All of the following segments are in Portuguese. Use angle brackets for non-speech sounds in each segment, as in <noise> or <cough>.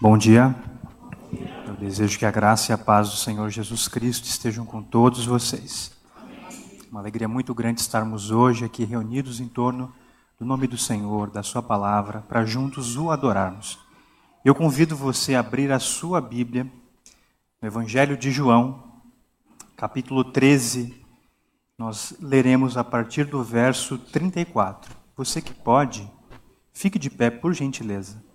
Bom dia. Eu desejo que a graça e a paz do Senhor Jesus Cristo estejam com todos vocês. Uma alegria muito grande estarmos hoje aqui reunidos em torno do nome do Senhor, da Sua palavra, para juntos o adorarmos. Eu convido você a abrir a sua Bíblia no Evangelho de João, capítulo 13. Nós leremos a partir do verso 34. Você que pode, fique de pé, por gentileza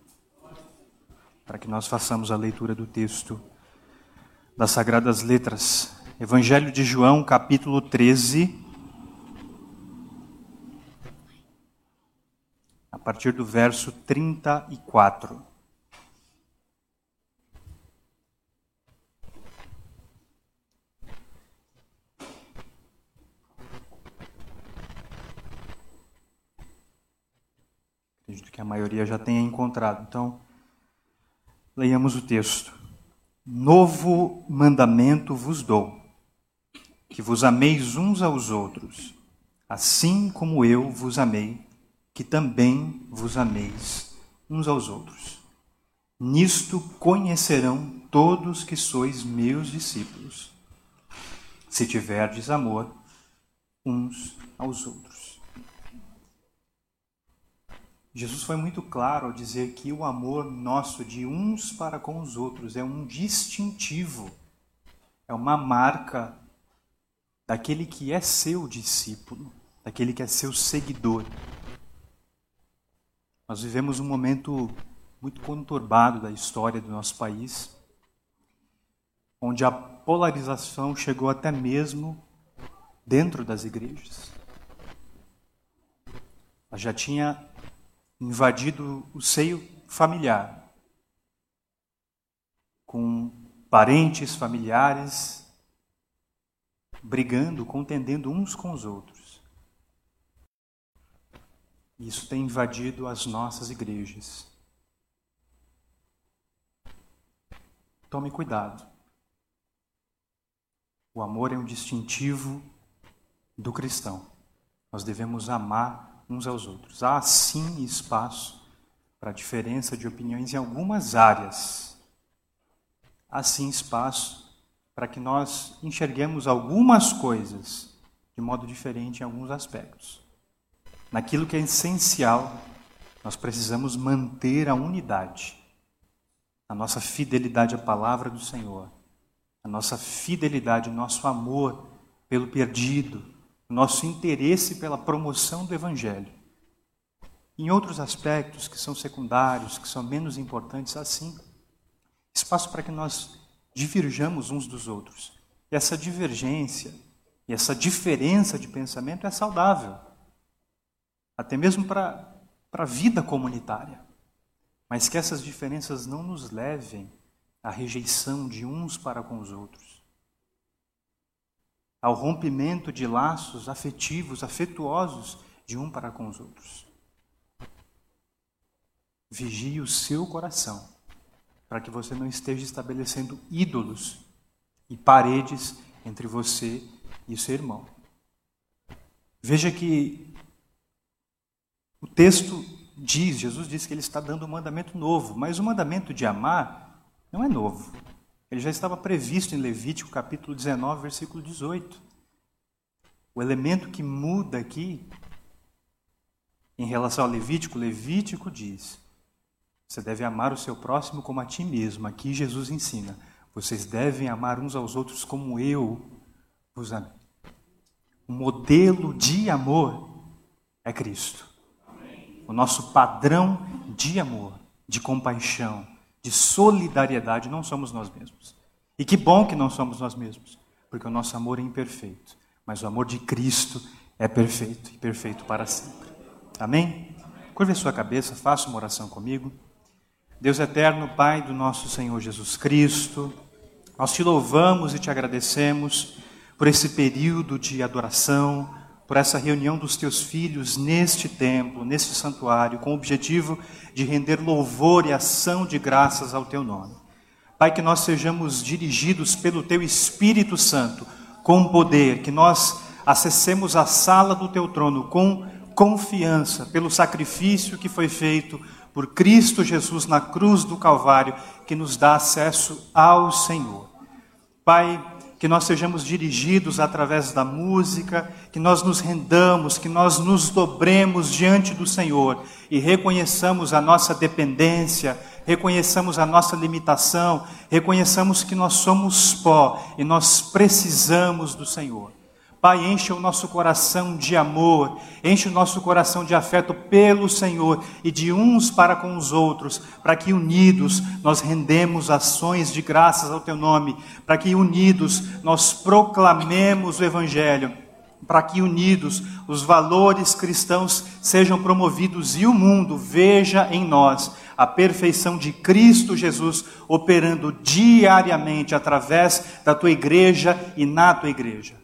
para que nós façamos a leitura do texto das Sagradas Letras. Evangelho de João, capítulo 13. A partir do verso 34. Acredito que a maioria já tenha encontrado. Então, Leiamos o texto. Novo mandamento vos dou, que vos ameis uns aos outros, assim como eu vos amei, que também vos ameis uns aos outros. Nisto conhecerão todos que sois meus discípulos, se tiverdes amor uns aos outros. Jesus foi muito claro ao dizer que o amor nosso de uns para com os outros é um distintivo, é uma marca daquele que é seu discípulo, daquele que é seu seguidor. Nós vivemos um momento muito conturbado da história do nosso país, onde a polarização chegou até mesmo dentro das igrejas. Ela já tinha invadido o seio familiar, com parentes, familiares, brigando, contendendo uns com os outros. Isso tem invadido as nossas igrejas. Tome cuidado. O amor é um distintivo do cristão. Nós devemos amar uns aos outros. Há sim espaço para diferença de opiniões em algumas áreas. Há sim espaço para que nós enxerguemos algumas coisas de modo diferente em alguns aspectos. Naquilo que é essencial, nós precisamos manter a unidade, a nossa fidelidade à palavra do Senhor, a nossa fidelidade, o nosso amor pelo perdido, nosso interesse pela promoção do Evangelho. Em outros aspectos que são secundários, que são menos importantes, assim, espaço para que nós diverjamos uns dos outros. E essa divergência e essa diferença de pensamento é saudável, até mesmo para, a vida comunitária. Mas que essas diferenças não nos levem à rejeição de uns para com os outros ao rompimento de laços afetivos, afetuosos de um para com os outros. Vigie o seu coração, para que você não esteja estabelecendo ídolos e paredes entre você e seu irmão. Veja que o texto diz, Jesus diz que ele está dando um mandamento novo, mas o mandamento de amar não é novo. Ele já estava previsto em Levítico capítulo 19, versículo 18. O elemento que muda aqui, em relação ao Levítico, Levítico diz: você deve amar o seu próximo como a ti mesmo. Aqui Jesus ensina: vocês devem amar uns aos outros como eu vos amei. O modelo de amor é Cristo. O nosso padrão de amor, de compaixão, de solidariedade não somos nós mesmos. E que bom que não somos nós mesmos, porque o nosso amor é imperfeito, mas o amor de Cristo é perfeito e perfeito para sempre. Amém? Curve a sua cabeça, faça uma oração comigo. Deus eterno, Pai do nosso Senhor Jesus Cristo, Nós te louvamos e te agradecemos por esse período de adoração, por essa reunião dos teus filhos neste templo, neste santuário, com o objetivo de render louvor e ação de graças ao teu nome. Pai, que nós sejamos dirigidos pelo teu Espírito Santo com poder, que nós acessemos a sala do teu trono com confiança pelo sacrifício que foi feito por Cristo Jesus na cruz do Calvário, que nos dá acesso ao Senhor. Pai, que nós sejamos dirigidos através da música, que nós nos rendamos, que nós nos dobremos diante do Senhor e reconheçamos a nossa dependência, reconheçamos a nossa limitação, reconheçamos que nós somos pó e nós precisamos do Senhor. Pai, enche o nosso coração de amor, enche o nosso coração de afeto pelo Senhor e de uns para com os outros, para que unidos nós rendemos ações de graças ao Teu nome, para que unidos nós proclamemos o Evangelho, para que unidos os valores cristãos sejam promovidos e o mundo veja em nós a perfeição de Cristo Jesus operando diariamente através da Tua igreja e na Tua igreja.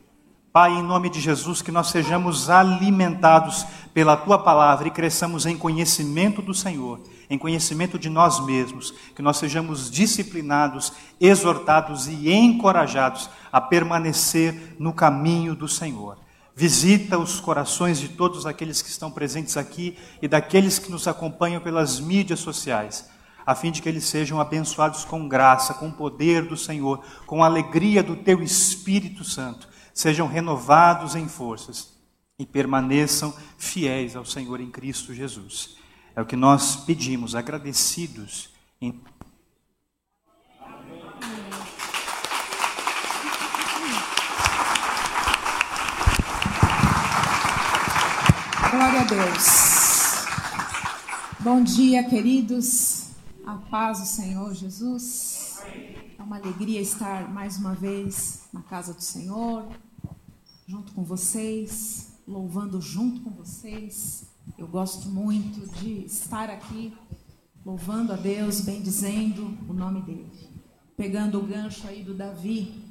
Pai, em nome de Jesus, que nós sejamos alimentados pela tua palavra e cresçamos em conhecimento do Senhor, em conhecimento de nós mesmos, que nós sejamos disciplinados, exortados e encorajados a permanecer no caminho do Senhor. Visita os corações de todos aqueles que estão presentes aqui e daqueles que nos acompanham pelas mídias sociais, a fim de que eles sejam abençoados com graça, com o poder do Senhor, com a alegria do teu Espírito Santo sejam renovados em forças e permaneçam fiéis ao Senhor em Cristo Jesus. É o que nós pedimos, agradecidos em Glória a Deus. Bom dia, queridos. A paz do Senhor Jesus. É uma alegria estar mais uma vez na casa do Senhor, junto com vocês, louvando junto com vocês. Eu gosto muito de estar aqui louvando a Deus, bendizendo o nome dele. Pegando o gancho aí do Davi,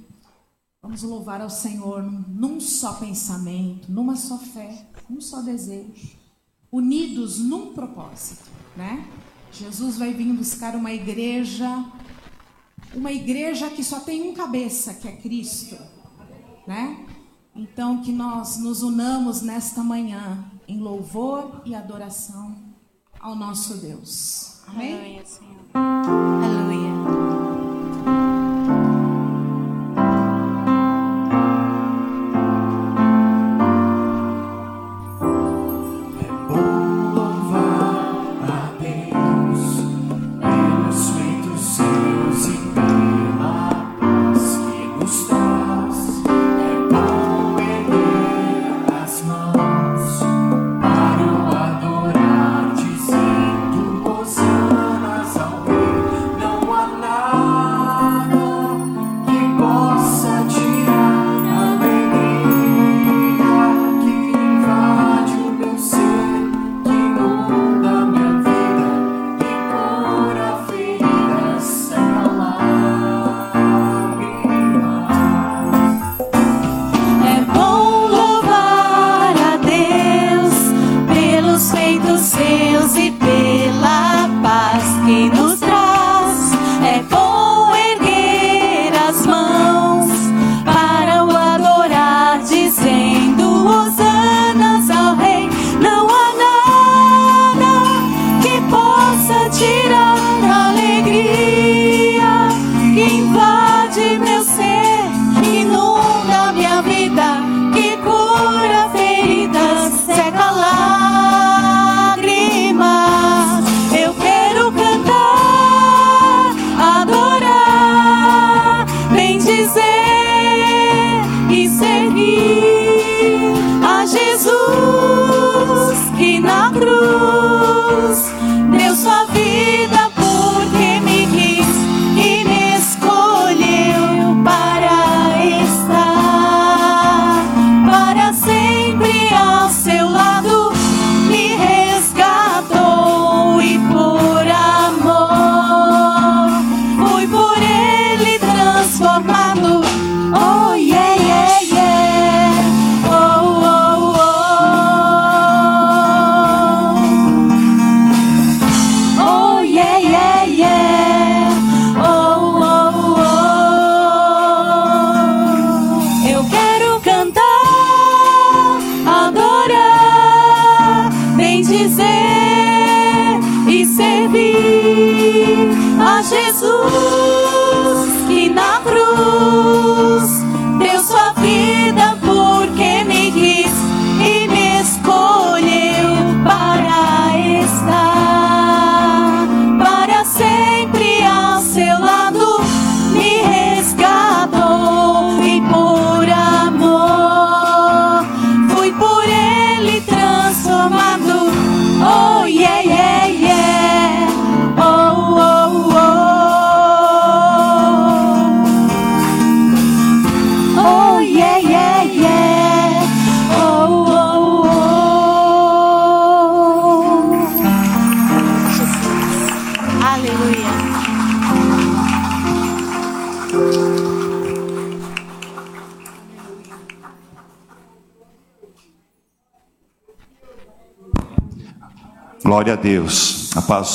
vamos louvar ao Senhor num só pensamento, numa só fé, num só desejo, unidos num propósito, né? Jesus vai vir buscar uma igreja, uma igreja que só tem um cabeça, que é Cristo, né? Então, que nós nos unamos nesta manhã em louvor e adoração ao nosso Deus. Amém? Aleluia, Senhor. Aleluia.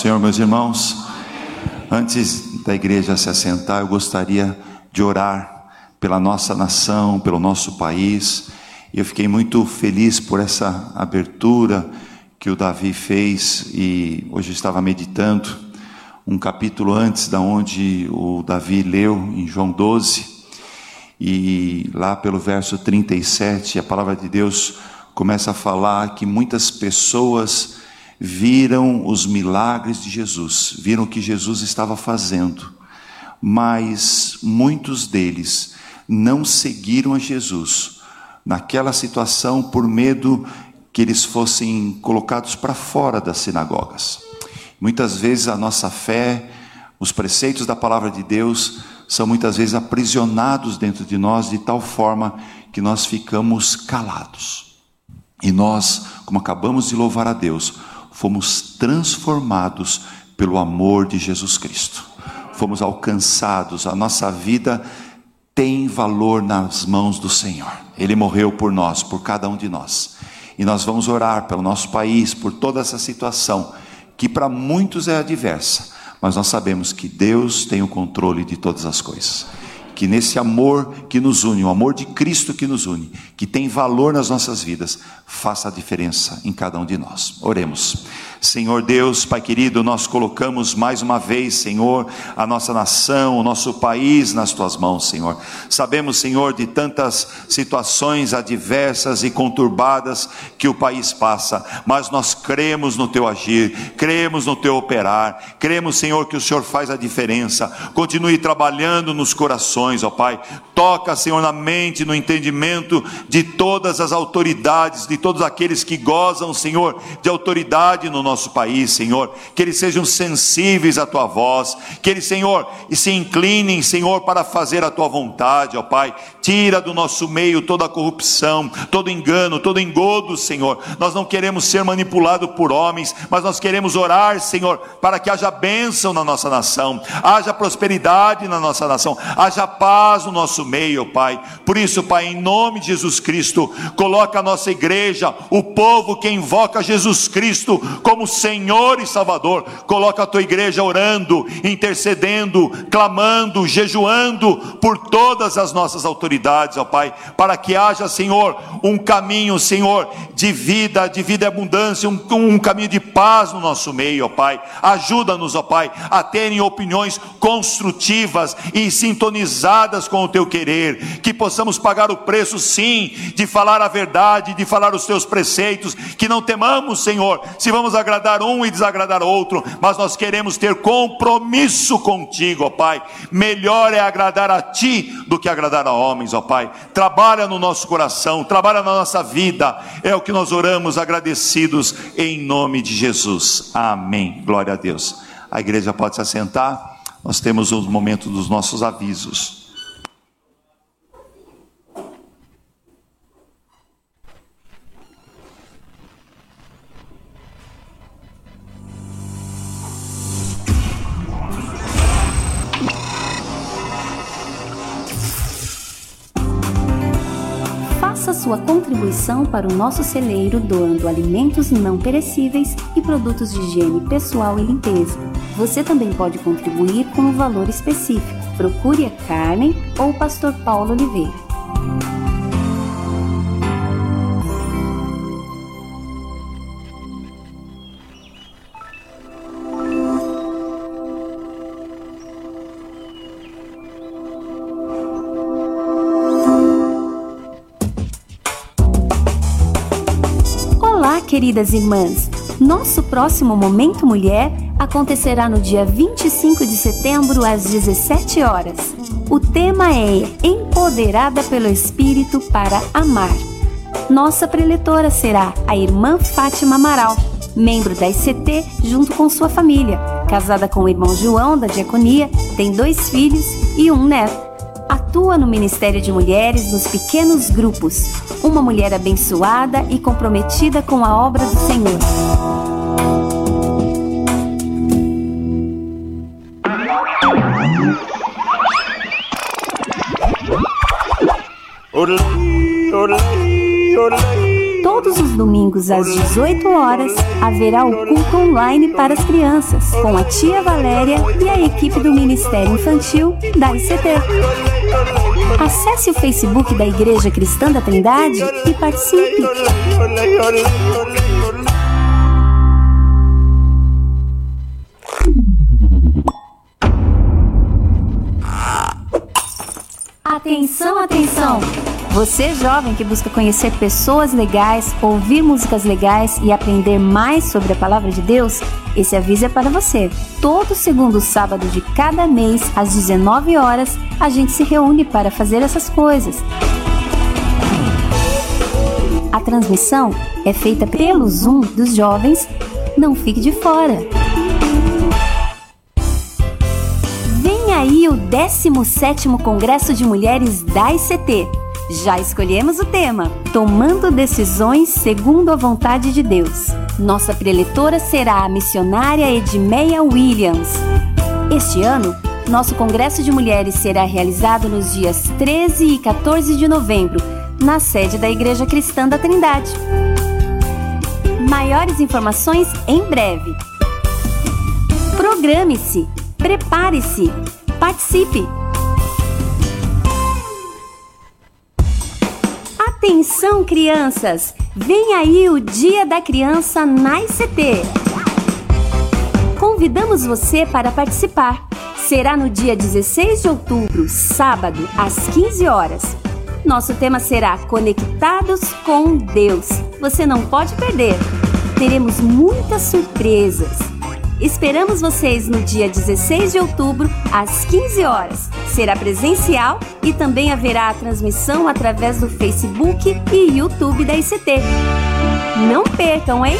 Senhor, meus irmãos. Antes da igreja se assentar, eu gostaria de orar pela nossa nação, pelo nosso país. Eu fiquei muito feliz por essa abertura que o Davi fez e hoje eu estava meditando um capítulo antes da onde o Davi leu em João 12 e lá pelo verso 37 a palavra de Deus começa a falar que muitas pessoas viram os milagres de Jesus, viram o que Jesus estava fazendo, mas muitos deles não seguiram a Jesus naquela situação por medo que eles fossem colocados para fora das sinagogas. Muitas vezes a nossa fé, os preceitos da palavra de Deus são muitas vezes aprisionados dentro de nós de tal forma que nós ficamos calados. E nós, como acabamos de louvar a Deus, fomos transformados pelo amor de Jesus Cristo. Fomos alcançados, a nossa vida tem valor nas mãos do Senhor. Ele morreu por nós, por cada um de nós. E nós vamos orar pelo nosso país, por toda essa situação, que para muitos é adversa, mas nós sabemos que Deus tem o controle de todas as coisas. Que nesse amor que nos une, o amor de Cristo que nos une, que tem valor nas nossas vidas, faça a diferença em cada um de nós. Oremos. Senhor Deus, Pai querido, nós colocamos mais uma vez, Senhor, a nossa nação, o nosso país nas tuas mãos, Senhor. Sabemos, Senhor, de tantas situações adversas e conturbadas que o país passa, mas nós cremos no teu agir, cremos no teu operar, cremos, Senhor, que o Senhor faz a diferença. Continue trabalhando nos corações, ó Pai. Toca, Senhor, na mente, no entendimento de todas as autoridades, de todos aqueles que gozam, Senhor, de autoridade no nosso país, Senhor. Que eles sejam sensíveis à tua voz, que eles, Senhor, se inclinem, Senhor, para fazer a tua vontade, ó Pai. Tira do nosso meio toda a corrupção, todo engano, todo engodo, Senhor. Nós não queremos ser manipulados por homens, mas nós queremos orar, Senhor, para que haja bênção na nossa nação, haja prosperidade na nossa nação, haja paz no nosso meio, Pai. Por isso, Pai, em nome de Jesus Cristo, coloca a nossa igreja, o povo que invoca Jesus Cristo como Senhor e Salvador. Coloca a tua igreja orando, intercedendo, clamando, jejuando por todas as nossas autoridades, ó Pai, para que haja, Senhor, um caminho, Senhor, de vida, de vida e abundância, um, um caminho de paz no nosso meio, ó Pai. Ajuda-nos, ó Pai, a terem opiniões construtivas e sintonizadas com o teu querer, que possamos pagar o preço, sim, de falar a verdade, de falar os teus preceitos, que não temamos, Senhor, se vamos agradar um e desagradar outro, mas nós queremos ter compromisso contigo, ó Pai. Melhor é agradar a ti do que agradar a homens, ó Pai. Trabalha no nosso coração, trabalha na nossa vida, é o que nós oramos agradecidos em nome de Jesus. Amém. Glória a Deus. A igreja pode se assentar. Nós temos um momento dos nossos avisos. Sua contribuição para o nosso celeiro doando alimentos não perecíveis e produtos de higiene pessoal e limpeza. Você também pode contribuir com um valor específico. Procure a Carmen ou o Pastor Paulo Oliveira. Queridas irmãs! Nosso próximo Momento Mulher acontecerá no dia 25 de setembro, às 17 horas. O tema é Empoderada pelo Espírito para Amar. Nossa preletora será a irmã Fátima Amaral, membro da ICT junto com sua família. Casada com o irmão João, da Diaconia, tem dois filhos e um neto atua no Ministério de Mulheres nos pequenos grupos. Uma mulher abençoada e comprometida com a obra do Senhor. Todos os domingos às 18 horas haverá o culto online para as crianças, com a tia Valéria e a equipe do Ministério Infantil da ICT. Acesse o Facebook da Igreja Cristã da Trindade e participe. Atenção, atenção! Você jovem que busca conhecer pessoas legais, ouvir músicas legais e aprender mais sobre a palavra de Deus, esse aviso é para você. Todo segundo sábado de cada mês, às 19 horas, a gente se reúne para fazer essas coisas. A transmissão é feita pelo Zoom dos jovens. Não fique de fora. Vem aí o 17º Congresso de Mulheres da ICT. Já escolhemos o tema: Tomando decisões segundo a vontade de Deus. Nossa preletora será a missionária Edmeia Williams. Este ano, nosso Congresso de Mulheres será realizado nos dias 13 e 14 de novembro, na sede da Igreja Cristã da Trindade. Maiores informações em breve. Programe-se, prepare-se, participe! Atenção, crianças! Vem aí o Dia da Criança na ICT. Convidamos você para participar. Será no dia 16 de outubro, sábado, às 15 horas. Nosso tema será Conectados com Deus. Você não pode perder. Teremos muitas surpresas. Esperamos vocês no dia 16 de outubro, às 15 horas. Será presencial e também haverá a transmissão através do Facebook e YouTube da ICT. Não percam, hein?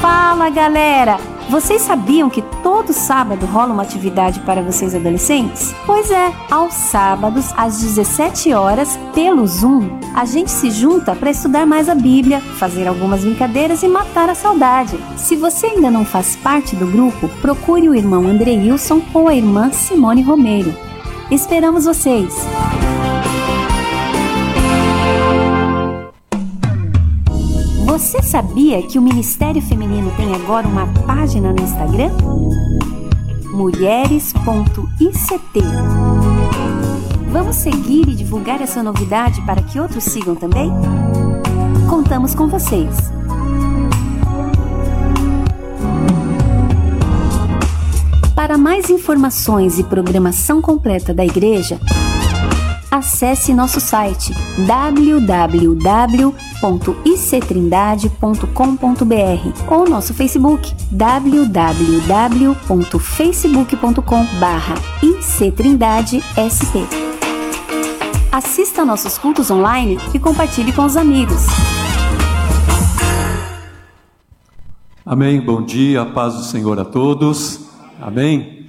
Fala, galera! Vocês sabiam que todo sábado rola uma atividade para vocês adolescentes? Pois é, aos sábados, às 17 horas, pelo Zoom, a gente se junta para estudar mais a Bíblia, fazer algumas brincadeiras e matar a saudade. Se você ainda não faz parte do grupo, procure o irmão André Wilson ou a irmã Simone Romero. Esperamos vocês! Você sabia que o Ministério Feminino tem agora uma página no Instagram? Mulheres.ict. Vamos seguir e divulgar essa novidade para que outros sigam também? Contamos com vocês. Para mais informações e programação completa da igreja, acesse nosso site www.ictrindade.com.br ou nosso Facebook www.facebook.com/ictrindadesp. Assista nossos cultos online e compartilhe com os amigos. Amém. Bom dia, paz do Senhor a todos. Amém.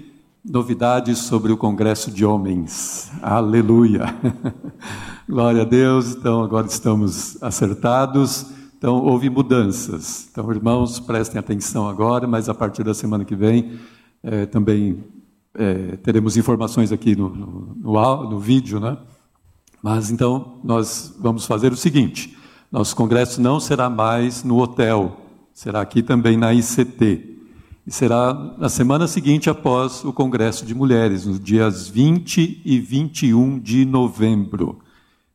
Novidades sobre o Congresso de Homens. Aleluia. <laughs> Glória a Deus. Então, agora estamos acertados. Então, houve mudanças. Então, irmãos, prestem atenção agora, mas a partir da semana que vem é, também é, teremos informações aqui no, no, no, no vídeo, né? Mas então, nós vamos fazer o seguinte: nosso congresso não será mais no hotel, será aqui também na ICT. E será na semana seguinte após o Congresso de Mulheres, nos dias 20 e 21 de novembro.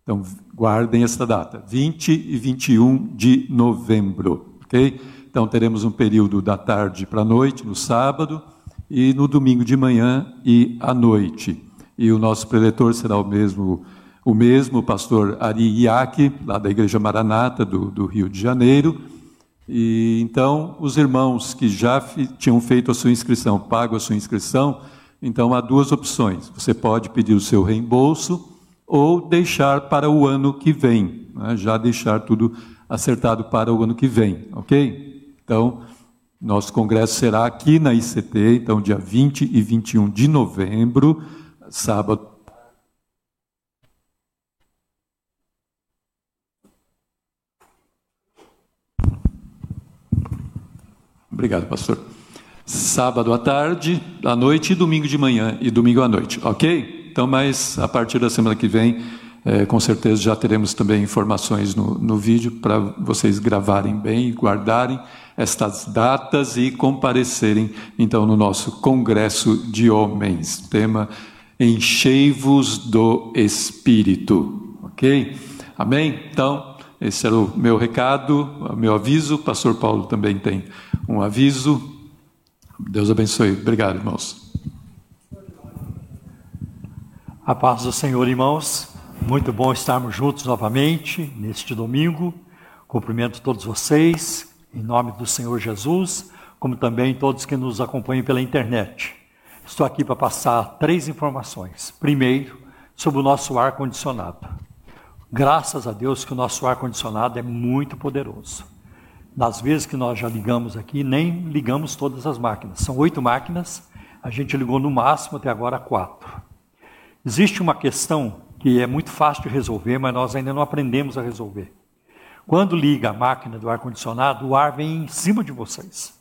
Então, guardem essa data, 20 e 21 de novembro, ok? Então, teremos um período da tarde para a noite, no sábado, e no domingo de manhã e à noite. E o nosso preletor será o mesmo, o mesmo pastor Ari Iaque, lá da Igreja Maranata do, do Rio de Janeiro. E então, os irmãos que já tinham feito a sua inscrição, pago a sua inscrição, então há duas opções. Você pode pedir o seu reembolso ou deixar para o ano que vem, né? já deixar tudo acertado para o ano que vem, ok? Então, nosso congresso será aqui na ICT, então, dia 20 e 21 de novembro, sábado. Obrigado, pastor. Sábado à tarde, à noite e domingo de manhã e domingo à noite, ok? Então, mas a partir da semana que vem, é, com certeza já teremos também informações no, no vídeo para vocês gravarem bem, guardarem estas datas e comparecerem então no nosso congresso de homens. Tema Enchei-vos do Espírito, ok? Amém? Então, esse era o meu recado, o meu aviso. O pastor Paulo também tem um aviso. Deus abençoe. Obrigado, irmãos. A paz do Senhor, irmãos. Muito bom estarmos juntos novamente neste domingo. Cumprimento todos vocês, em nome do Senhor Jesus, como também todos que nos acompanham pela internet. Estou aqui para passar três informações. Primeiro, sobre o nosso ar-condicionado. Graças a Deus que o nosso ar-condicionado é muito poderoso. Nas vezes que nós já ligamos aqui, nem ligamos todas as máquinas. São oito máquinas, a gente ligou no máximo até agora quatro. Existe uma questão que é muito fácil de resolver, mas nós ainda não aprendemos a resolver. Quando liga a máquina do ar-condicionado, o ar vem em cima de vocês.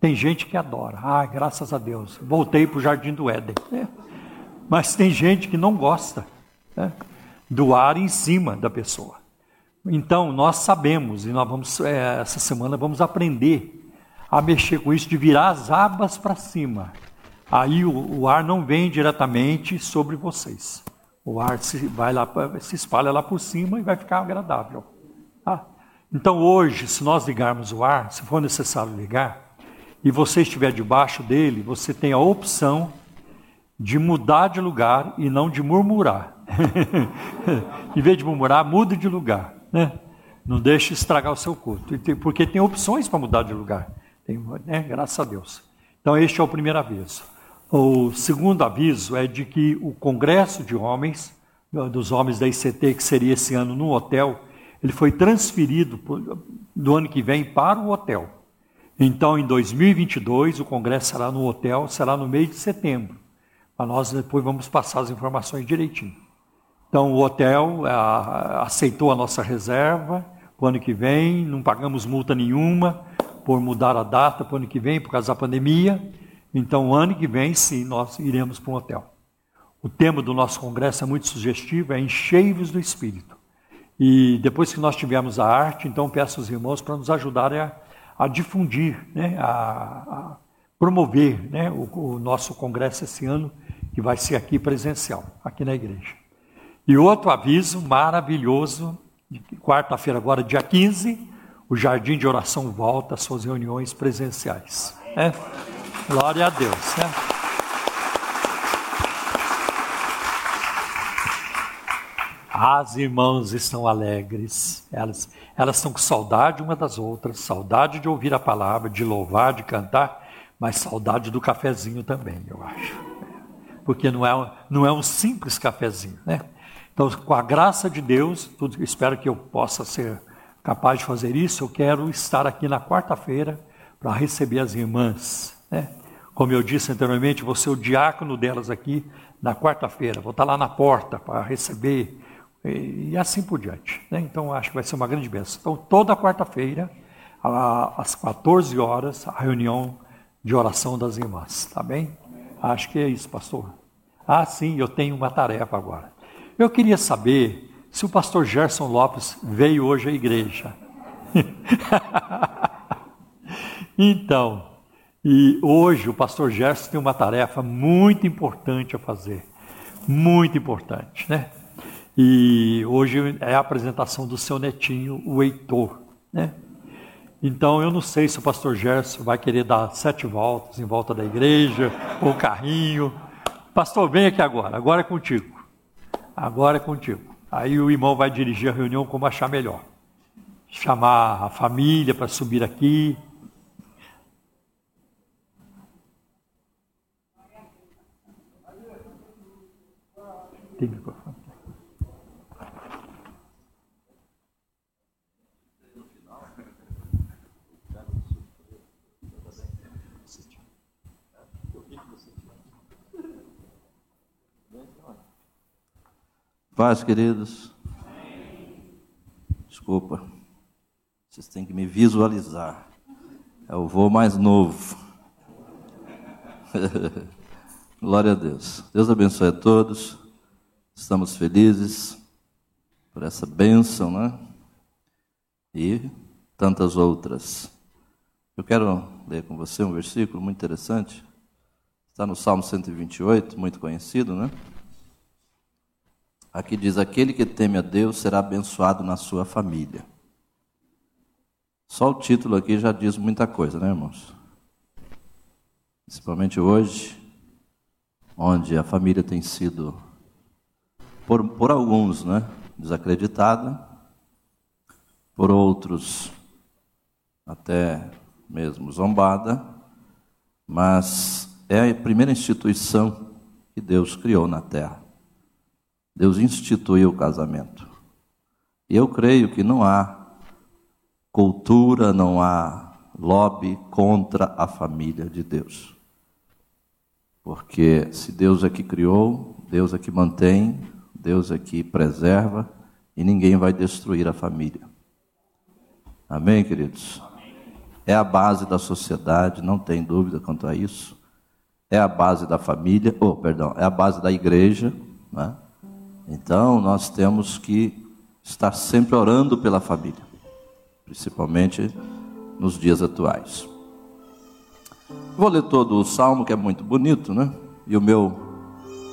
Tem gente que adora. Ah, graças a Deus, voltei para o jardim do Éden. É. Mas tem gente que não gosta né, do ar em cima da pessoa. Então, nós sabemos, e nós vamos, é, essa semana vamos aprender a mexer com isso, de virar as abas para cima aí o, o, ar não vem diretamente sobre vocês. O ar se, vai lá, se espalha lá por cima e vai ficar agradável. Tá? Então hoje, se nós ligarmos o ar, se for necessário ligar, e você estiver debaixo dele, você tem a opção de mudar de lugar e não de murmurar. <laughs> em vez de murmurar, mude de lugar. Né? Não deixe estragar o seu culto. Porque tem opções para mudar de lugar. Tem, né? Graças a Deus. Então, este é o primeiro aviso. O segundo aviso é de que o Congresso de Homens, dos homens da ICT, que seria esse ano no hotel, ele foi transferido do ano que vem para o hotel. Então, em 2022, o Congresso será no hotel, será no mês de setembro. Mas nós depois vamos passar as informações direitinho. Então, o hotel a, aceitou a nossa reserva para o ano que vem, não pagamos multa nenhuma por mudar a data para o ano que vem, por causa da pandemia. Então, o ano que vem, sim, nós iremos para um hotel. O tema do nosso congresso é muito sugestivo, é enchei-vos do Espírito. E depois que nós tivermos a arte, então peço aos irmãos para nos ajudarem a, a difundir, né, a, a promover né, o, o, nosso congresso esse ano, que vai ser aqui presencial, aqui na igreja. E outro aviso maravilhoso, quarta-feira agora, dia 15, o Jardim de Oração volta às suas reuniões presenciais. É. Glória a Deus. Né? As irmãs estão alegres, elas, elas estão com saudade uma das outras, saudade de ouvir a palavra, de louvar, de cantar, mas saudade do cafezinho também, eu acho. Porque não é, não é um simples cafezinho, né? Então, com a graça de Deus, tudo, espero que eu possa ser capaz de fazer isso. Eu quero estar aqui na quarta-feira para receber as irmãs né? Como eu disse anteriormente, vou ser o diácono delas aqui na quarta-feira. Vou estar lá na porta para receber e, e assim por diante. Né? Então, acho que vai ser uma grande bênção. Então, toda quarta-feira, às 14 horas, a reunião de oração das irmãs, tá bem? Acho que é isso, pastor. Ah, sim, eu tenho uma tarefa agora. Eu queria saber se o pastor Gerson Lopes veio hoje à igreja. <laughs> então, e hoje o pastor Gerson tem uma tarefa muito importante a fazer. Muito importante, né? E hoje é a apresentação do seu netinho, o Heitor, né? Então eu não sei se o pastor Gerson vai querer dar sete voltas em volta da igreja, ou carrinho. Pastor, vem aqui agora, agora é contigo. Agora é contigo. Aí o irmão vai dirigir a reunião como achar melhor. Chamar a família para subir aqui. Tem microfone. Paz, queridos. Desculpa. Vocês têm que me visualizar. É o voo mais novo. <laughs> Glória a Deus. Deus abençoe a todos. Estamos felizes por essa bênção, né? E tantas outras. Eu quero ler com você um versículo muito interessante. Está no Salmo 128, muito conhecido, né? Aqui diz: aquele que teme a Deus será abençoado na sua família. Só o título aqui já diz muita coisa, né, irmãos? Principalmente hoje, onde a família tem sido, por, por alguns, né, desacreditada, por outros, até mesmo zombada, mas é a primeira instituição que Deus criou na terra. Deus instituiu o casamento. E eu creio que não há cultura, não há lobby contra a família de Deus. Porque se Deus é que criou, Deus é que mantém, Deus é que preserva e ninguém vai destruir a família. Amém, queridos? É a base da sociedade, não tem dúvida quanto a isso. É a base da família, ou oh, perdão, é a base da igreja, né? Então, nós temos que estar sempre orando pela família, principalmente nos dias atuais. Vou ler todo o salmo, que é muito bonito, né? E o meu,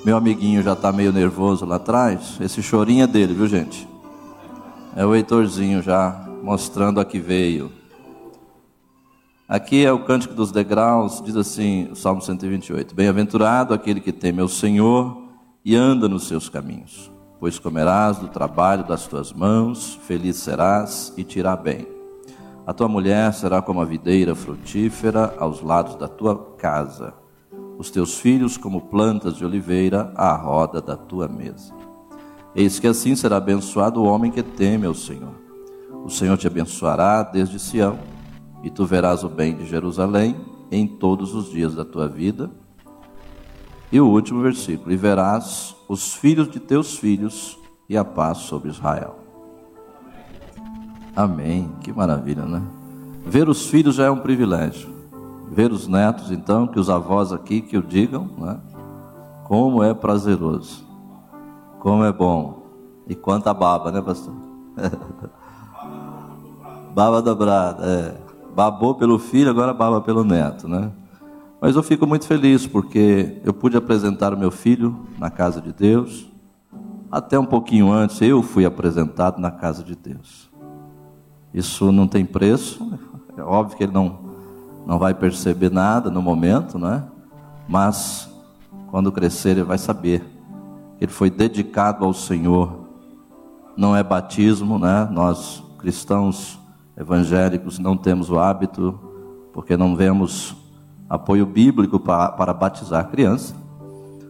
meu amiguinho já está meio nervoso lá atrás. Esse chorinho é dele, viu, gente? É o Heitorzinho já mostrando a que veio. Aqui é o Cântico dos Degraus, diz assim, o Salmo 128. Bem-aventurado aquele que teme ao Senhor e anda nos seus caminhos. Pois comerás do trabalho das tuas mãos, feliz serás e te irá bem. A tua mulher será como a videira frutífera aos lados da tua casa, os teus filhos como plantas de oliveira à roda da tua mesa. Eis que assim será abençoado o homem que teme ao Senhor. O Senhor te abençoará desde Sião, e tu verás o bem de Jerusalém em todos os dias da tua vida e o último versículo: E verás os filhos de teus filhos e a paz sobre Israel. Amém. Que maravilha, né? Ver os filhos já é um privilégio. Ver os netos, então, que os avós aqui que o digam, né? Como é prazeroso. Como é bom. E quanta baba, né, pastor? <laughs> baba dobrada, é. Babou pelo filho, agora baba pelo neto, né? Mas eu fico muito feliz porque eu pude apresentar o meu filho na casa de Deus. Até um pouquinho antes eu fui apresentado na casa de Deus. Isso não tem preço, é óbvio que ele não, não vai perceber nada no momento, né? mas quando crescer ele vai saber ele foi dedicado ao Senhor. Não é batismo, né? Nós cristãos evangélicos não temos o hábito, porque não vemos apoio bíblico para, para batizar criança.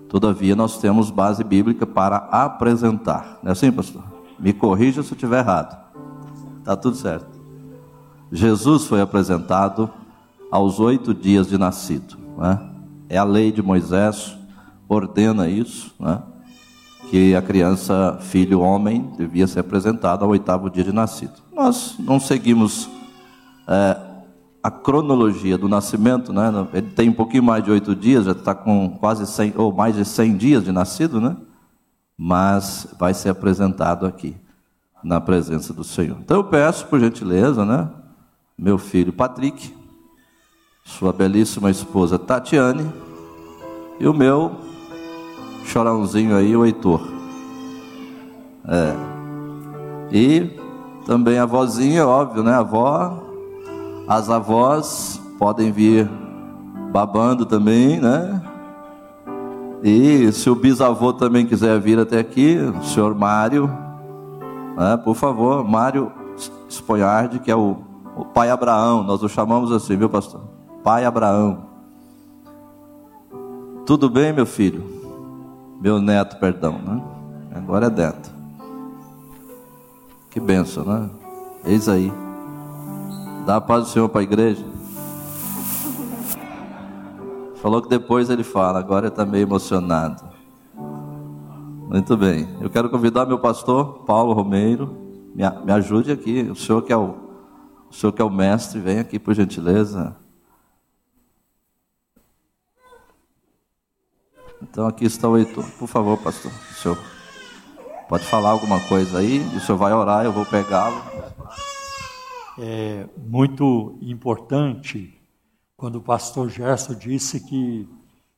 Todavia, nós temos base bíblica para apresentar. Não é assim, pastor? Me corrija se eu estiver errado. Está tudo certo. Jesus foi apresentado aos oito dias de nascido. Né? É a lei de Moisés, ordena isso, né? que a criança, filho homem, devia ser apresentado ao oitavo dia de nascido. Nós não seguimos é, a cronologia do nascimento, né? Ele tem um pouquinho mais de oito dias, já está com quase 100, ou mais de 100 dias de nascido, né? Mas vai ser apresentado aqui, na presença do Senhor. Então eu peço, por gentileza, né? Meu filho Patrick, sua belíssima esposa Tatiane, e o meu chorãozinho aí, o Heitor. É. E também a vozinha, óbvio, né? A avó, as avós podem vir babando também, né? E se o bisavô também quiser vir até aqui, o senhor Mário, né? por favor, Mário Esponhardi, que é o, o pai Abraão, nós o chamamos assim, viu, pastor? Pai Abraão. Tudo bem, meu filho? Meu neto, perdão, né? Agora é neto. Que benção, né? Eis aí. Dá a paz do Senhor para a igreja. Falou que depois ele fala, agora está meio emocionado. Muito bem. Eu quero convidar meu pastor, Paulo Romeiro. Me, me ajude aqui. O senhor que é o, o senhor que é o mestre, vem aqui por gentileza. Então aqui está o Heitor. Por favor, pastor, o senhor pode falar alguma coisa aí, o senhor vai orar, eu vou pegá-lo. É muito importante quando o pastor Gerson disse que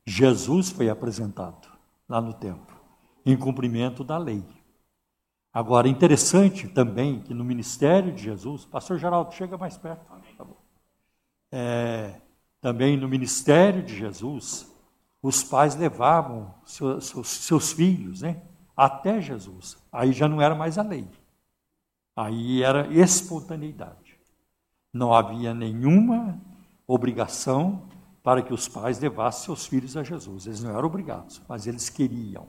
Jesus foi apresentado lá no templo, em cumprimento da lei. Agora, interessante também que no ministério de Jesus, pastor Geraldo, chega mais perto. Tá é, também no ministério de Jesus, os pais levavam seus, seus, seus filhos né, até Jesus. Aí já não era mais a lei. Aí era espontaneidade. Não havia nenhuma obrigação para que os pais levassem seus filhos a Jesus. Eles não eram obrigados, mas eles queriam.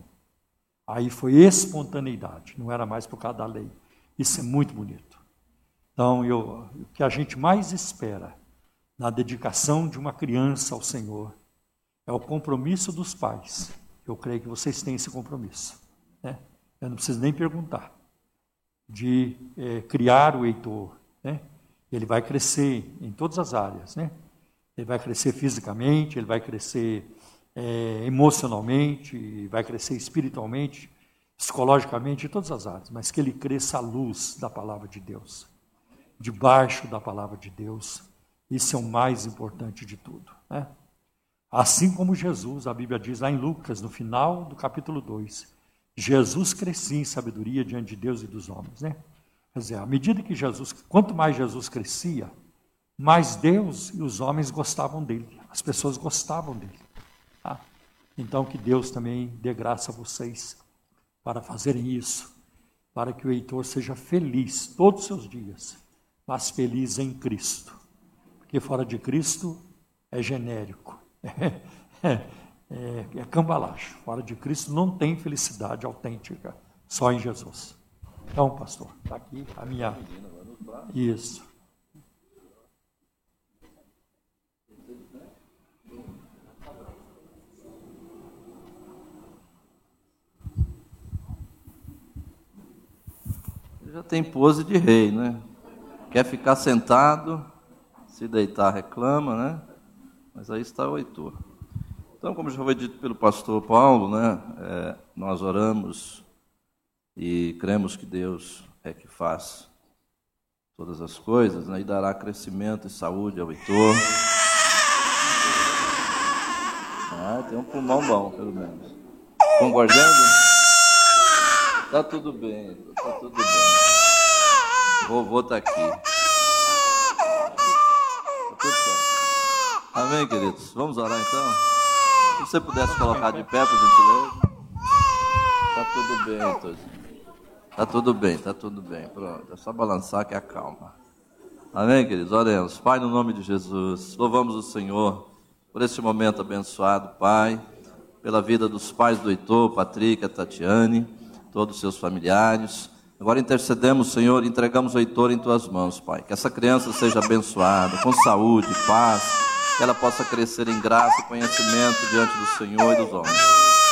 Aí foi espontaneidade, não era mais por causa da lei. Isso é muito bonito. Então, eu, o que a gente mais espera na dedicação de uma criança ao Senhor é o compromisso dos pais. Eu creio que vocês têm esse compromisso. Né? Eu não preciso nem perguntar. De é, criar o Heitor. Ele vai crescer em todas as áreas. Né? Ele vai crescer fisicamente, ele vai crescer é, emocionalmente, vai crescer espiritualmente, psicologicamente, em todas as áreas. Mas que ele cresça à luz da palavra de Deus. Debaixo da palavra de Deus. Isso é o mais importante de tudo. Né? Assim como Jesus, a Bíblia diz lá em Lucas, no final do capítulo 2, Jesus crescia em sabedoria diante de Deus e dos homens, né? Quer dizer, à medida que Jesus, quanto mais Jesus crescia, mais Deus e os homens gostavam dele, as pessoas gostavam dele. Tá? Então que Deus também dê graça a vocês para fazerem isso, para que o Heitor seja feliz todos os seus dias, mas feliz em Cristo. Porque fora de Cristo é genérico <laughs> é, é, é cambalacho. Fora de Cristo não tem felicidade autêntica, só em Jesus. Então, pastor, está aqui a minha. Isso. Já tem pose de rei, né? Quer ficar sentado, se deitar reclama, né? Mas aí está o Heitor. Então, como já foi dito pelo pastor Paulo, né, é, nós oramos e cremos que Deus é que faz todas as coisas né, e dará crescimento e saúde ao Heitor. Ah, tem um pulmão bom, pelo menos. Concordando? Tá tudo bem, tá tudo bem. Vovô está aqui. Amém, queridos? Vamos orar então? Se você pudesse colocar de pé, por gentileza. Tá tudo bem, Tozinho. Tá tudo bem, tá tudo bem. Pronto, é só balançar que acalma. Amém, queridos? Oremos. Pai, no nome de Jesus, louvamos o Senhor por este momento abençoado, Pai, pela vida dos pais do Heitor, Patrick, a Tatiane, todos os seus familiares. Agora intercedemos, Senhor, entregamos o Heitor em tuas mãos, Pai. Que essa criança seja abençoada, com saúde, paz que ela possa crescer em graça e conhecimento diante do Senhor e dos homens.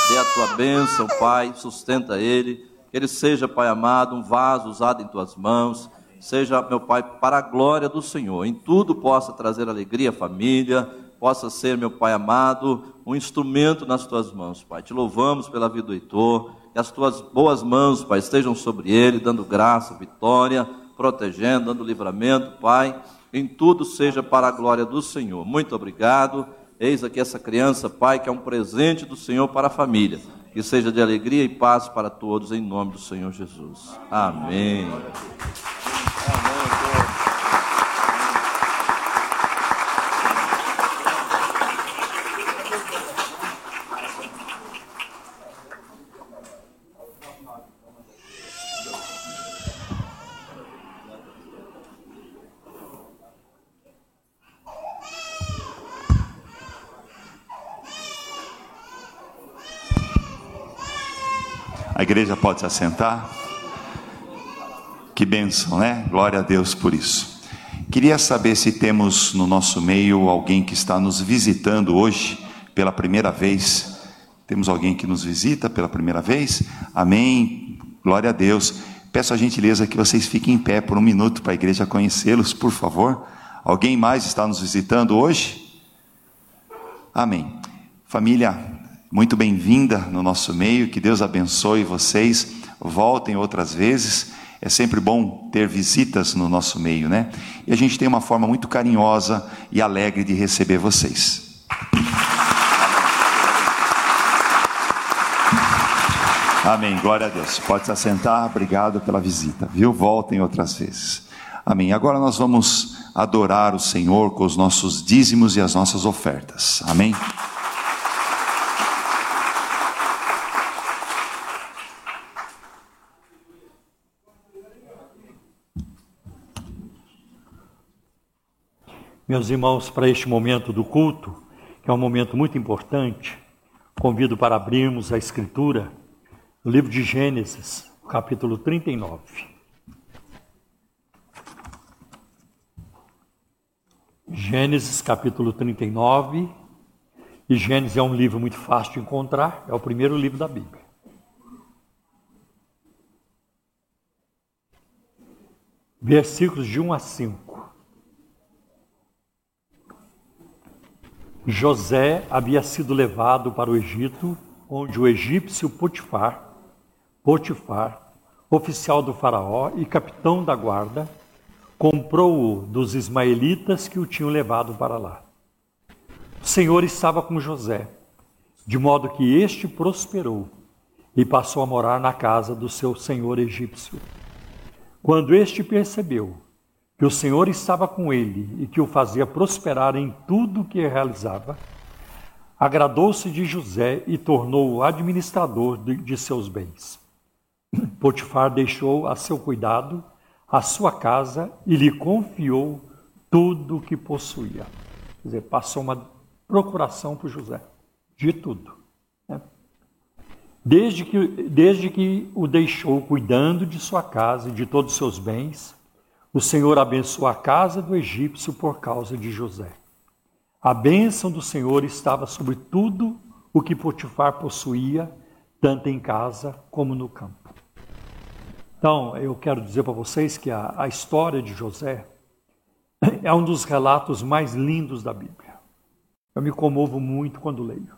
dê a tua bênção, Pai, sustenta ele, ele seja, Pai amado, um vaso usado em tuas mãos, seja, meu Pai, para a glória do Senhor, em tudo possa trazer alegria à família, possa ser, meu Pai amado, um instrumento nas tuas mãos, Pai. Te louvamos pela vida do Heitor, que as tuas boas mãos, Pai, estejam sobre ele, dando graça, vitória, protegendo, dando livramento, Pai. Em tudo seja para a glória do Senhor. Muito obrigado. Eis aqui essa criança, Pai, que é um presente do Senhor para a família. Que seja de alegria e paz para todos, em nome do Senhor Jesus. Amém. A igreja pode se assentar. Que bênção, né? Glória a Deus por isso. Queria saber se temos no nosso meio alguém que está nos visitando hoje pela primeira vez. Temos alguém que nos visita pela primeira vez? Amém. Glória a Deus. Peço a gentileza que vocês fiquem em pé por um minuto para a igreja conhecê-los, por favor. Alguém mais está nos visitando hoje? Amém. Família, muito bem-vinda no nosso meio, que Deus abençoe vocês, voltem outras vezes. É sempre bom ter visitas no nosso meio, né? E a gente tem uma forma muito carinhosa e alegre de receber vocês. Amém, glória a Deus. Pode se assentar, obrigado pela visita, viu? Voltem outras vezes. Amém. Agora nós vamos adorar o Senhor com os nossos dízimos e as nossas ofertas. Amém. Meus irmãos, para este momento do culto, que é um momento muito importante, convido para abrirmos a Escritura, no livro de Gênesis, capítulo 39. Gênesis, capítulo 39. E Gênesis é um livro muito fácil de encontrar, é o primeiro livro da Bíblia. Versículos de 1 a 5. José havia sido levado para o Egito, onde o egípcio Potifar, Potifar, oficial do faraó e capitão da guarda, comprou-o dos ismaelitas que o tinham levado para lá. O Senhor estava com José, de modo que este prosperou e passou a morar na casa do seu senhor egípcio. Quando este percebeu que o Senhor estava com ele e que o fazia prosperar em tudo o que realizava, agradou-se de José e tornou-o administrador de, de seus bens. <clears throat> Potifar deixou a seu cuidado a sua casa e lhe confiou tudo o que possuía. Quer dizer, passou uma procuração para José, de tudo. Né? Desde, que, desde que o deixou cuidando de sua casa e de todos os seus bens, o Senhor abençoou a casa do egípcio por causa de José. A bênção do Senhor estava sobre tudo o que Potifar possuía, tanto em casa como no campo. Então, eu quero dizer para vocês que a, a história de José é um dos relatos mais lindos da Bíblia. Eu me comovo muito quando leio.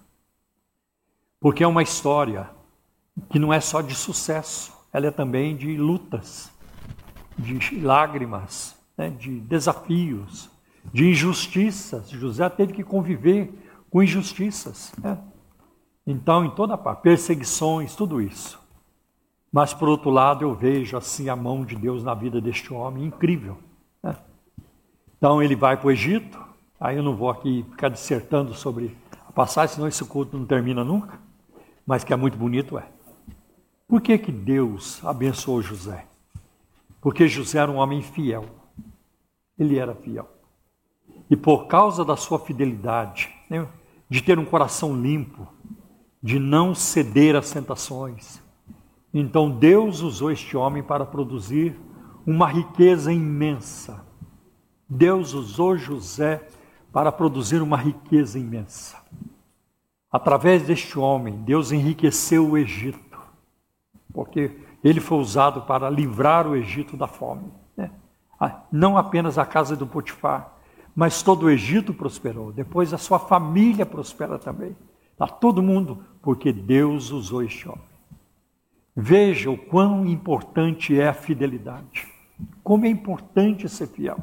Porque é uma história que não é só de sucesso, ela é também de lutas de lágrimas, né, de desafios, de injustiças. José teve que conviver com injustiças. Né? Então, em toda parte, perseguições, tudo isso. Mas, por outro lado, eu vejo assim a mão de Deus na vida deste homem incrível. Né? Então, ele vai para o Egito. Aí eu não vou aqui ficar dissertando sobre a passagem, senão esse culto não termina nunca. Mas que é muito bonito, é. Por que, que Deus abençoou José? Porque José era um homem fiel. Ele era fiel. E por causa da sua fidelidade, né, de ter um coração limpo, de não ceder às tentações, então Deus usou este homem para produzir uma riqueza imensa. Deus usou José para produzir uma riqueza imensa. Através deste homem, Deus enriqueceu o Egito, porque ele foi usado para livrar o Egito da fome. Né? Não apenas a casa do Potifar, mas todo o Egito prosperou. Depois a sua família prospera também. Está todo mundo, porque Deus usou este homem. Veja o quão importante é a fidelidade. Como é importante ser fiel.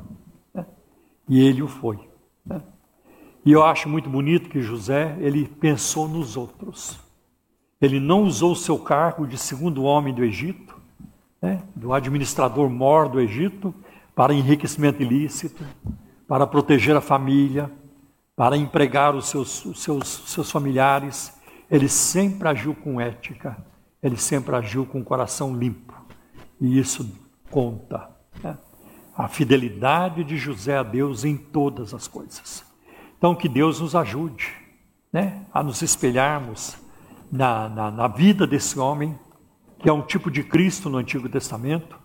Né? E ele o foi. Né? E eu acho muito bonito que José, ele pensou nos outros. Ele não usou seu cargo de segundo homem do Egito, né, do administrador mor do Egito, para enriquecimento ilícito, para proteger a família, para empregar os seus, os seus, seus familiares. Ele sempre agiu com ética, ele sempre agiu com coração limpo. E isso conta. Né? A fidelidade de José a Deus em todas as coisas. Então, que Deus nos ajude né, a nos espelharmos na, na, na vida desse homem, que é um tipo de Cristo no Antigo Testamento,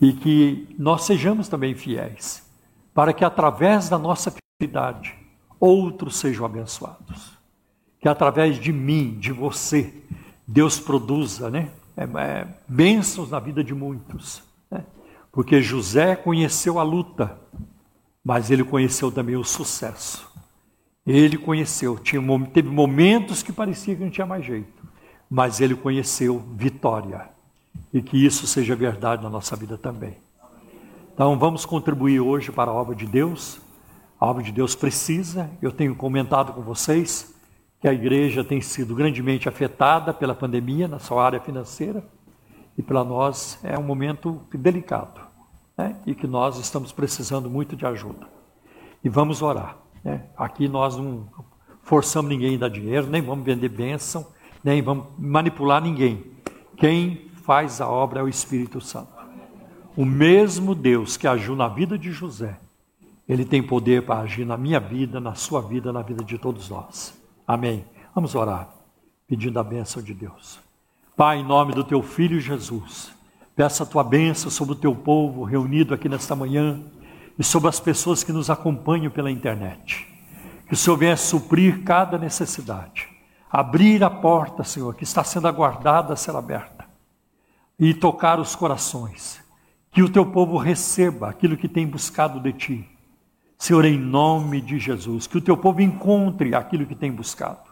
e que nós sejamos também fiéis, para que através da nossa fidelidade outros sejam abençoados. Que através de mim, de você, Deus produza né, é, é, bênçãos na vida de muitos. Né? Porque José conheceu a luta, mas ele conheceu também o sucesso. Ele conheceu, tinha, teve momentos que parecia que não tinha mais jeito, mas ele conheceu vitória. E que isso seja verdade na nossa vida também. Então vamos contribuir hoje para a obra de Deus. A obra de Deus precisa. Eu tenho comentado com vocês que a igreja tem sido grandemente afetada pela pandemia na sua área financeira. E para nós é um momento delicado. Né? E que nós estamos precisando muito de ajuda. E vamos orar. Né? Aqui nós não forçamos ninguém a dar dinheiro, nem vamos vender bênção, nem vamos manipular ninguém. Quem faz a obra é o Espírito Santo. O mesmo Deus que agiu na vida de José, ele tem poder para agir na minha vida, na sua vida, na vida de todos nós. Amém. Vamos orar, pedindo a bênção de Deus. Pai, em nome do teu filho Jesus, peça a tua bênção sobre o teu povo reunido aqui nesta manhã e sobre as pessoas que nos acompanham pela internet. Que o Senhor venha suprir cada necessidade, abrir a porta, Senhor, que está sendo aguardada a ser aberta, e tocar os corações. Que o teu povo receba aquilo que tem buscado de ti. Senhor, em nome de Jesus, que o teu povo encontre aquilo que tem buscado.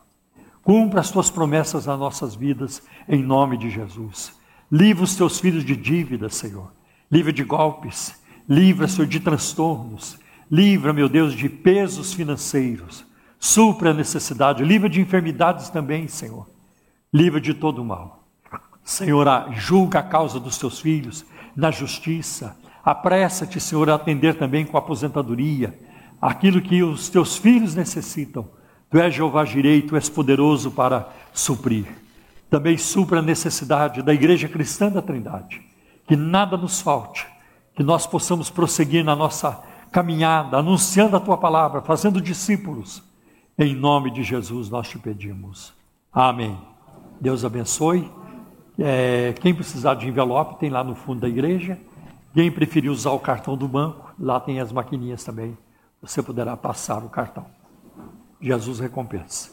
Cumpra as tuas promessas nas nossas vidas, em nome de Jesus. Livra os teus filhos de dívidas, Senhor. Livra de golpes Livra, Senhor, de transtornos. Livra, meu Deus, de pesos financeiros. Supra a necessidade. Livra de enfermidades também, Senhor. Livra de todo o mal. Senhor, julga a causa dos teus filhos na justiça. Apressa-te, Senhor, a atender também com a aposentadoria. Aquilo que os teus filhos necessitam. Tu és Jeová Jirei, tu és poderoso para suprir. Também supra a necessidade da Igreja Cristã da Trindade. Que nada nos falte que nós possamos prosseguir na nossa caminhada, anunciando a tua palavra, fazendo discípulos. Em nome de Jesus nós te pedimos. Amém. Deus abençoe. É, quem precisar de envelope tem lá no fundo da igreja. Quem preferir usar o cartão do banco, lá tem as maquininhas também. Você poderá passar o cartão. Jesus recompensa.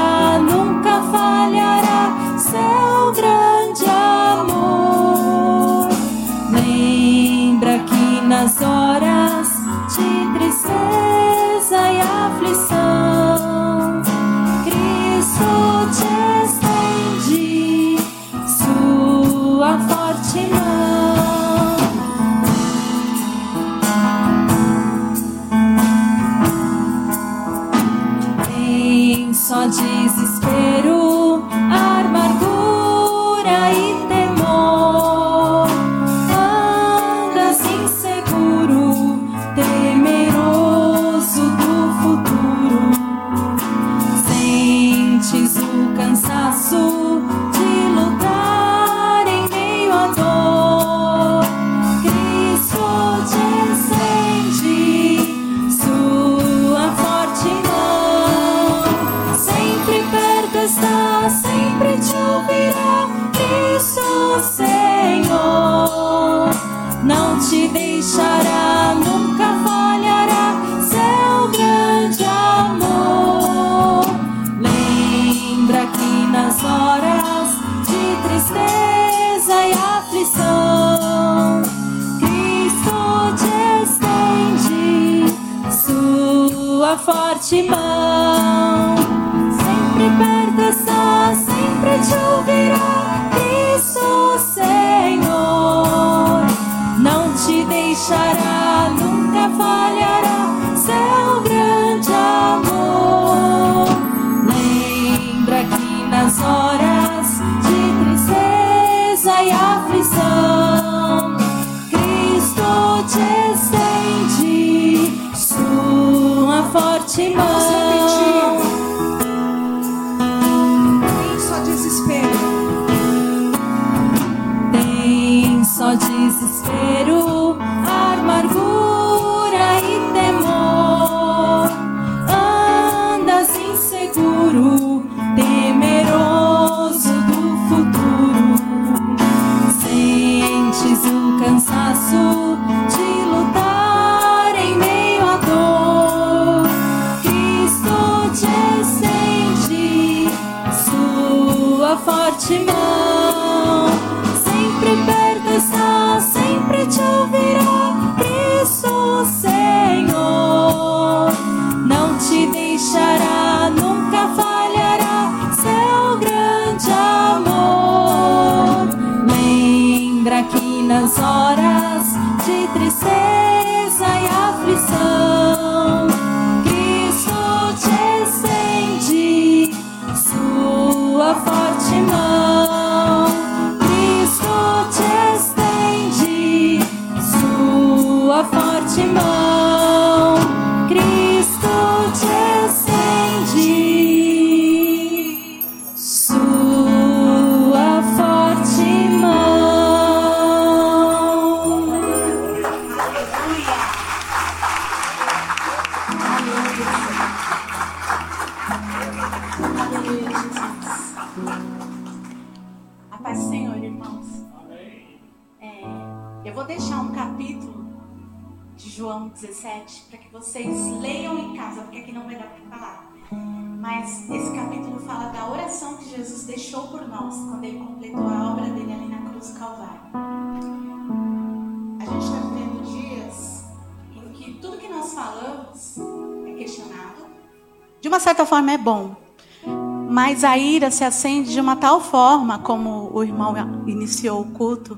ira se acende de uma tal forma, como o irmão iniciou o culto,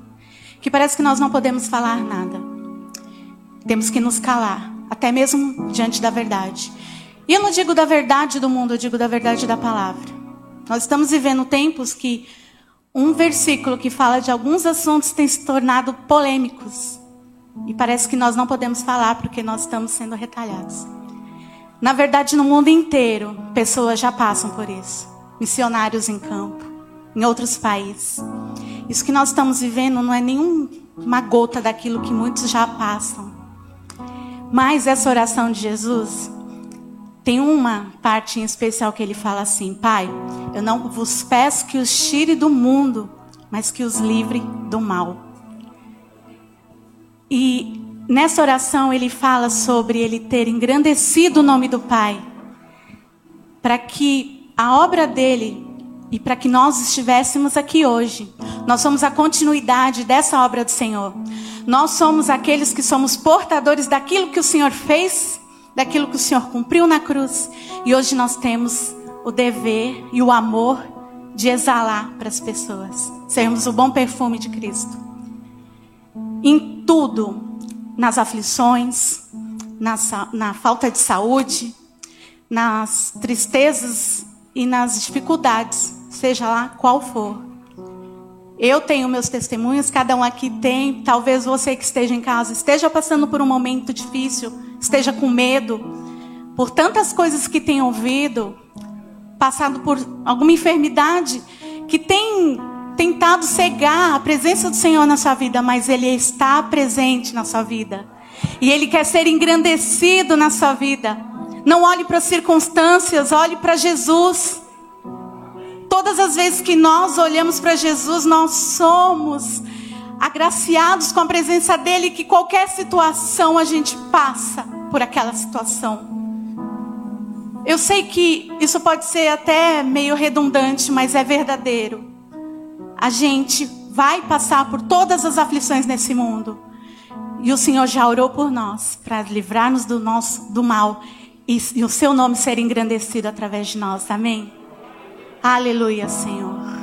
que parece que nós não podemos falar nada. Temos que nos calar, até mesmo diante da verdade. E eu não digo da verdade do mundo, eu digo da verdade da palavra. Nós estamos vivendo tempos que um versículo que fala de alguns assuntos tem se tornado polêmicos. E parece que nós não podemos falar porque nós estamos sendo retalhados. Na verdade, no mundo inteiro, pessoas já passam por isso. Missionários em campo, em outros países. Isso que nós estamos vivendo não é nenhuma gota daquilo que muitos já passam. Mas essa oração de Jesus tem uma parte em especial que ele fala assim: Pai, eu não vos peço que os tire do mundo, mas que os livre do mal. E nessa oração ele fala sobre ele ter engrandecido o nome do Pai, para que a obra dele e para que nós estivéssemos aqui hoje. Nós somos a continuidade dessa obra do Senhor. Nós somos aqueles que somos portadores daquilo que o Senhor fez, daquilo que o Senhor cumpriu na cruz. E hoje nós temos o dever e o amor de exalar para as pessoas, sermos o bom perfume de Cristo. Em tudo, nas aflições, na, na falta de saúde, nas tristezas e nas dificuldades, seja lá qual for. Eu tenho meus testemunhos, cada um aqui tem. Talvez você que esteja em casa esteja passando por um momento difícil, esteja com medo, por tantas coisas que tem ouvido, passado por alguma enfermidade que tem tentado cegar a presença do Senhor na sua vida, mas Ele está presente na sua vida. E Ele quer ser engrandecido na sua vida. Não olhe para as circunstâncias, olhe para Jesus. Todas as vezes que nós olhamos para Jesus, nós somos agraciados com a presença dele, que qualquer situação a gente passa por aquela situação. Eu sei que isso pode ser até meio redundante, mas é verdadeiro. A gente vai passar por todas as aflições nesse mundo. E o Senhor já orou por nós para livrar-nos do nosso do mal e, e o seu nome ser engrandecido através de nós. Amém? Aleluia, Senhor.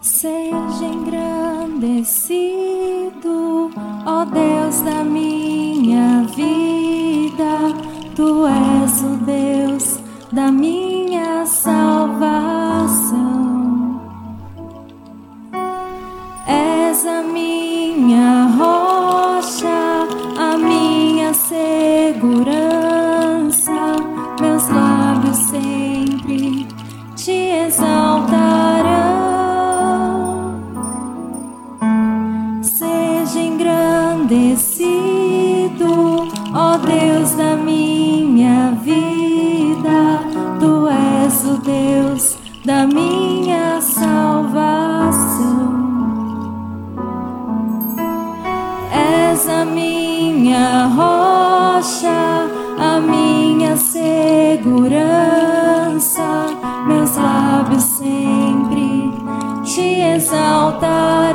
Seja engrandecido, ó Deus da minha vida, tu és o Deus da minha salvação. És a minha rocha, a minha segurança, meus lábios sempre te exaltarão. Da minha salvação. És a minha rocha, a minha segurança, meus lábios sempre te exaltarão.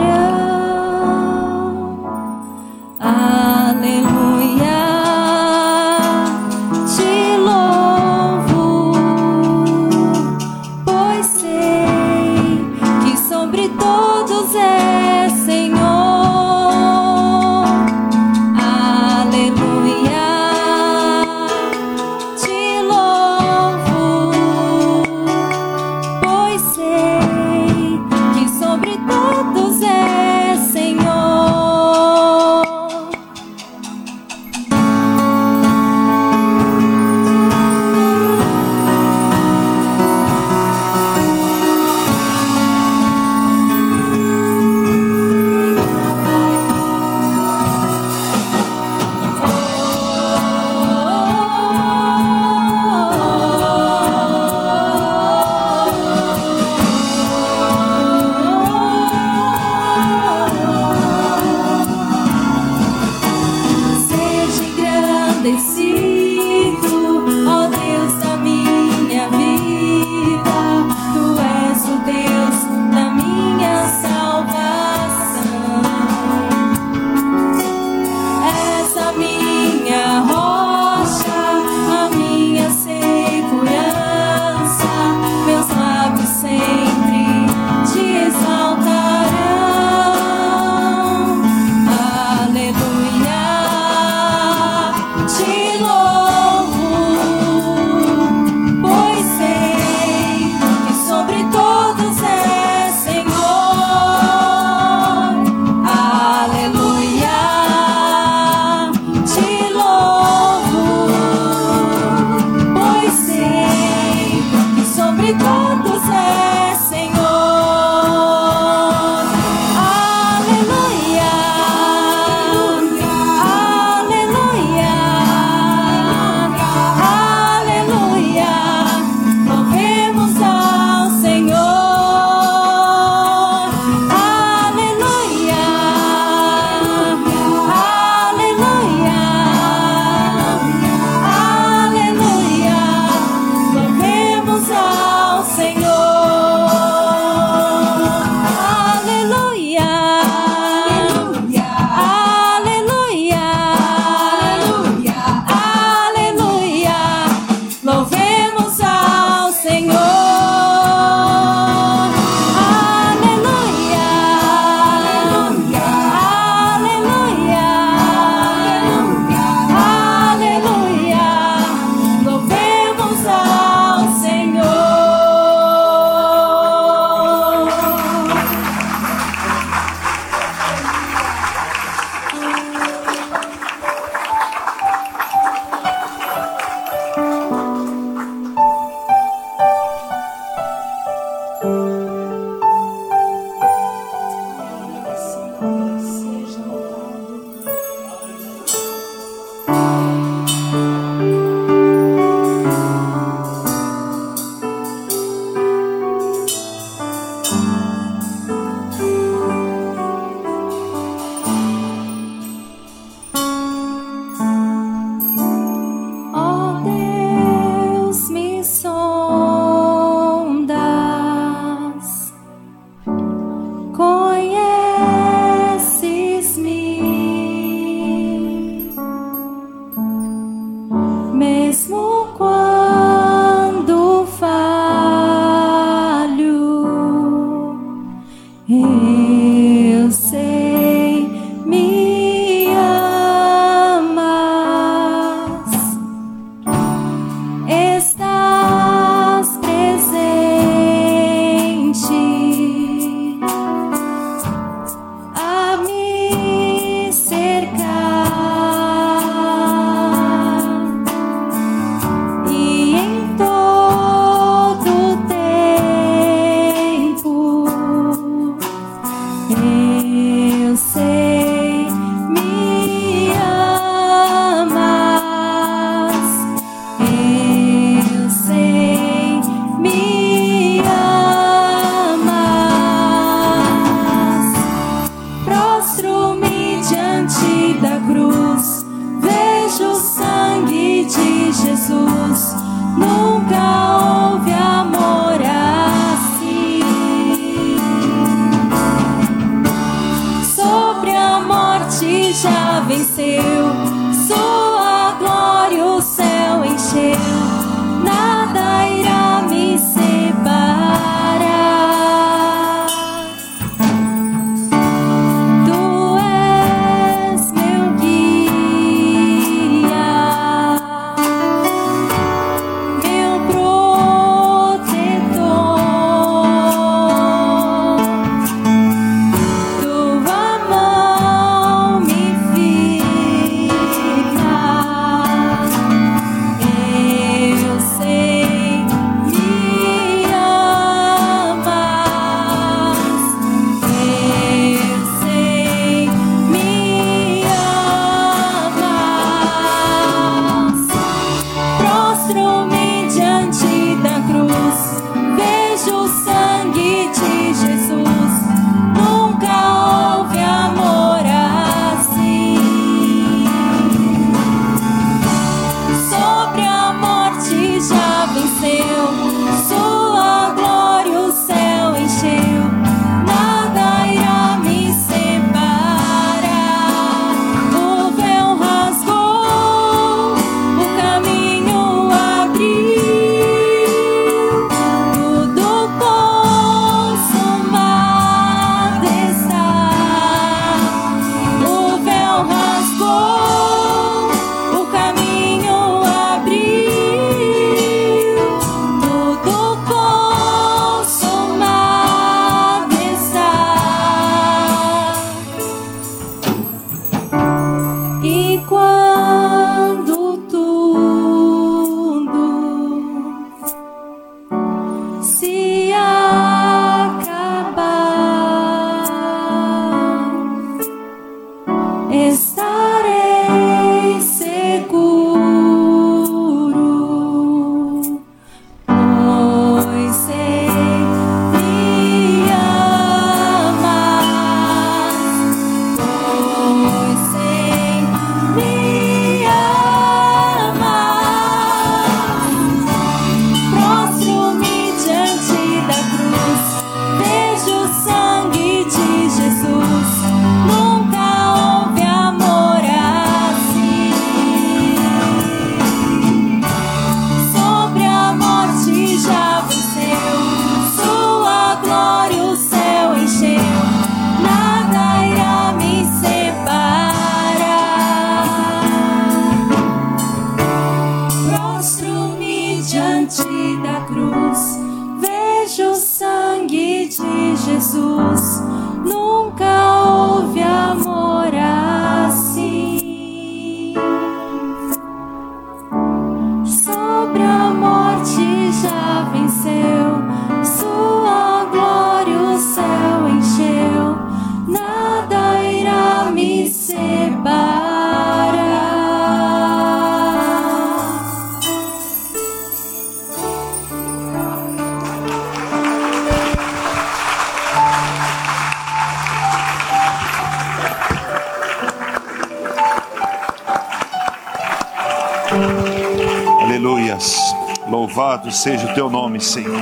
Louvado seja o teu nome, Senhor.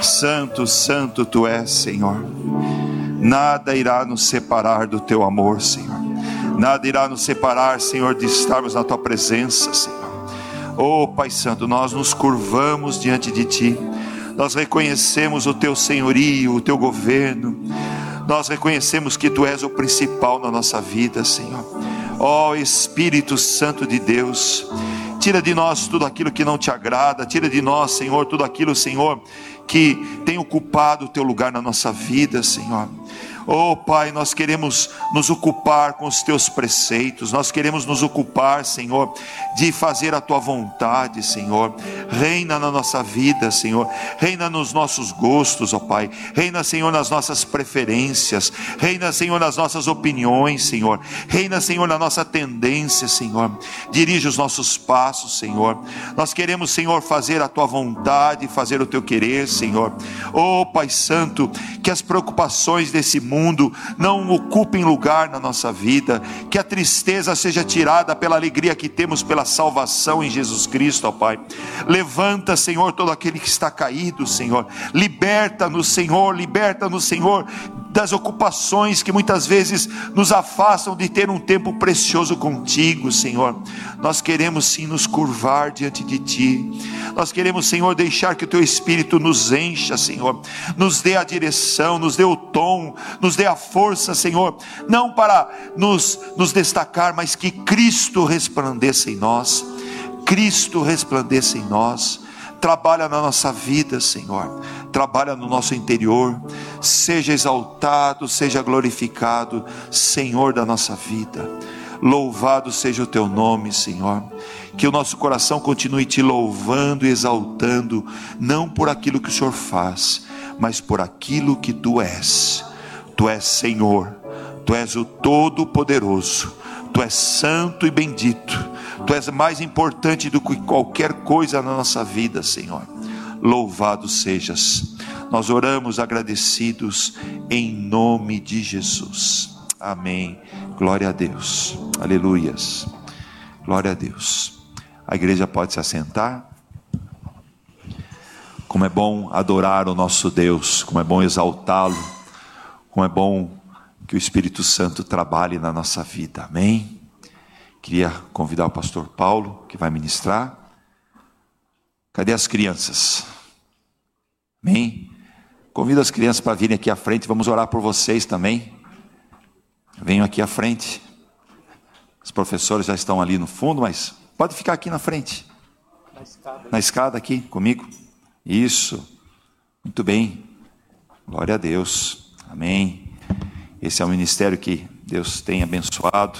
Santo, santo tu és, Senhor. Nada irá nos separar do teu amor, Senhor. Nada irá nos separar, Senhor, de estarmos na tua presença, Senhor. Oh, Pai Santo, nós nos curvamos diante de ti. Nós reconhecemos o teu senhorio, o teu governo. Nós reconhecemos que tu és o principal na nossa vida, Senhor. Ó Espírito Santo de Deus, tira de nós tudo aquilo que não te agrada, tira de nós, Senhor, tudo aquilo, Senhor, que tem ocupado o teu lugar na nossa vida, Senhor. Oh Pai, nós queremos nos ocupar com os teus preceitos, nós queremos nos ocupar, Senhor, de fazer a tua vontade, Senhor. Reina na nossa vida, Senhor. Reina nos nossos gostos, ó Pai. Reina, Senhor, nas nossas preferências. Reina, Senhor, nas nossas opiniões, Senhor. Reina, Senhor, na nossa tendência, Senhor. Dirige os nossos passos, Senhor. Nós queremos, Senhor, fazer a tua vontade, fazer o teu querer, Senhor. Oh Pai Santo, que as preocupações desse mundo não ocupem lugar na nossa vida, que a tristeza seja tirada pela alegria que temos pela salvação em Jesus Cristo, ó Pai. Levanta, Senhor, todo aquele que está caído, Senhor. Liberta-nos, Senhor, liberta-nos, Senhor das ocupações que muitas vezes nos afastam de ter um tempo precioso contigo, Senhor. Nós queremos sim nos curvar diante de Ti. Nós queremos, Senhor, deixar que o Teu Espírito nos encha, Senhor. Nos dê a direção, nos dê o tom, nos dê a força, Senhor. Não para nos, nos destacar, mas que Cristo resplandeça em nós. Cristo resplandeça em nós. Trabalha na nossa vida, Senhor trabalha no nosso interior. Seja exaltado, seja glorificado, Senhor da nossa vida. Louvado seja o teu nome, Senhor. Que o nosso coração continue te louvando e exaltando, não por aquilo que o Senhor faz, mas por aquilo que tu és. Tu és Senhor, tu és o Todo-Poderoso, tu és santo e bendito, tu és mais importante do que qualquer coisa na nossa vida, Senhor louvado sejas. Nós oramos agradecidos em nome de Jesus. Amém. Glória a Deus. Aleluias. Glória a Deus. A igreja pode se assentar. Como é bom adorar o nosso Deus, como é bom exaltá-lo, como é bom que o Espírito Santo trabalhe na nossa vida. Amém. Queria convidar o pastor Paulo, que vai ministrar. Cadê as crianças? Amém? Convido as crianças para virem aqui à frente, vamos orar por vocês também. Venham aqui à frente. Os professores já estão ali no fundo, mas pode ficar aqui na frente. Na escada, na escada aqui comigo. Isso. Muito bem. Glória a Deus. Amém. Esse é o ministério que Deus tem abençoado,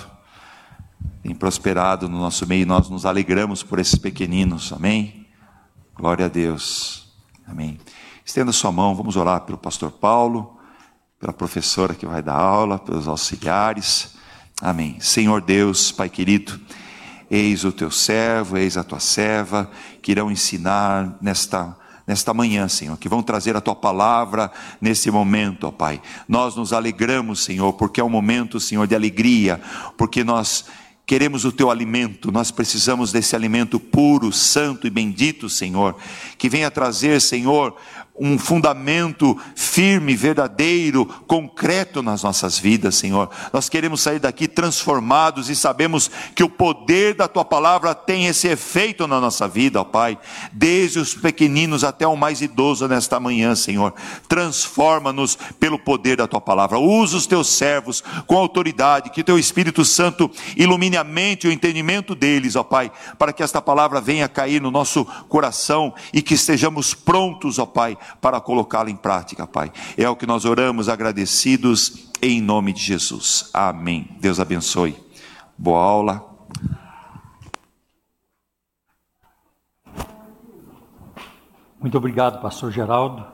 tem prosperado no nosso meio e nós nos alegramos por esses pequeninos. Amém. Glória a Deus. Amém. Estenda sua mão, vamos orar pelo pastor Paulo, pela professora que vai dar aula, pelos auxiliares. Amém. Senhor Deus, Pai querido, eis o teu servo, eis a tua serva, que irão ensinar nesta nesta manhã, Senhor, que vão trazer a tua palavra nesse momento, ó Pai. Nós nos alegramos, Senhor, porque é um momento, Senhor, de alegria, porque nós queremos o teu alimento, nós precisamos desse alimento puro, santo e bendito, Senhor, que venha trazer, Senhor, um fundamento firme, verdadeiro, concreto nas nossas vidas, Senhor. Nós queremos sair daqui transformados e sabemos que o poder da tua palavra tem esse efeito na nossa vida, ó Pai, desde os pequeninos até o mais idoso nesta manhã, Senhor. Transforma-nos pelo poder da tua palavra. Usa os teus servos com autoridade, que teu Espírito Santo ilumine a mente e o entendimento deles, ó Pai, para que esta palavra venha cair no nosso coração e que estejamos prontos, ó Pai, para colocá-la em prática, Pai. É o que nós oramos agradecidos em nome de Jesus. Amém. Deus abençoe. Boa aula. Muito obrigado, pastor Geraldo.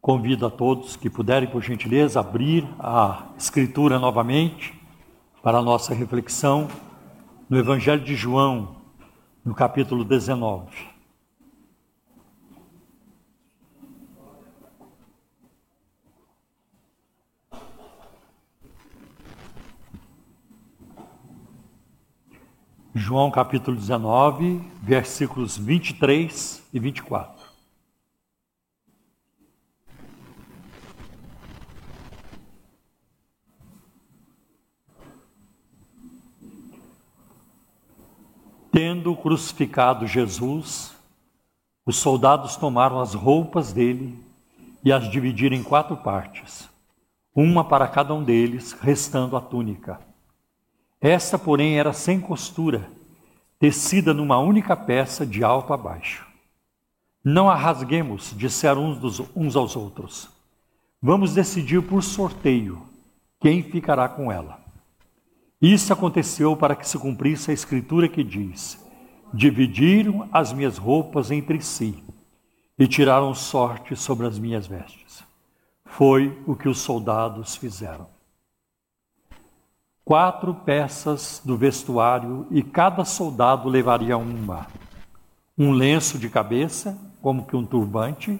Convido a todos que puderem, por gentileza, abrir a escritura novamente para a nossa reflexão no Evangelho de João, no capítulo 19. João capítulo 19, versículos 23 e 24. Tendo crucificado Jesus, os soldados tomaram as roupas dele e as dividiram em quatro partes, uma para cada um deles, restando a túnica. Esta, porém, era sem costura, tecida numa única peça de alto a baixo. Não a rasguemos, disseram uns, dos, uns aos outros. Vamos decidir por sorteio quem ficará com ela. Isso aconteceu para que se cumprisse a escritura que diz: Dividiram as minhas roupas entre si e tiraram sorte sobre as minhas vestes. Foi o que os soldados fizeram quatro peças do vestuário e cada soldado levaria uma: um lenço de cabeça, como que um turbante,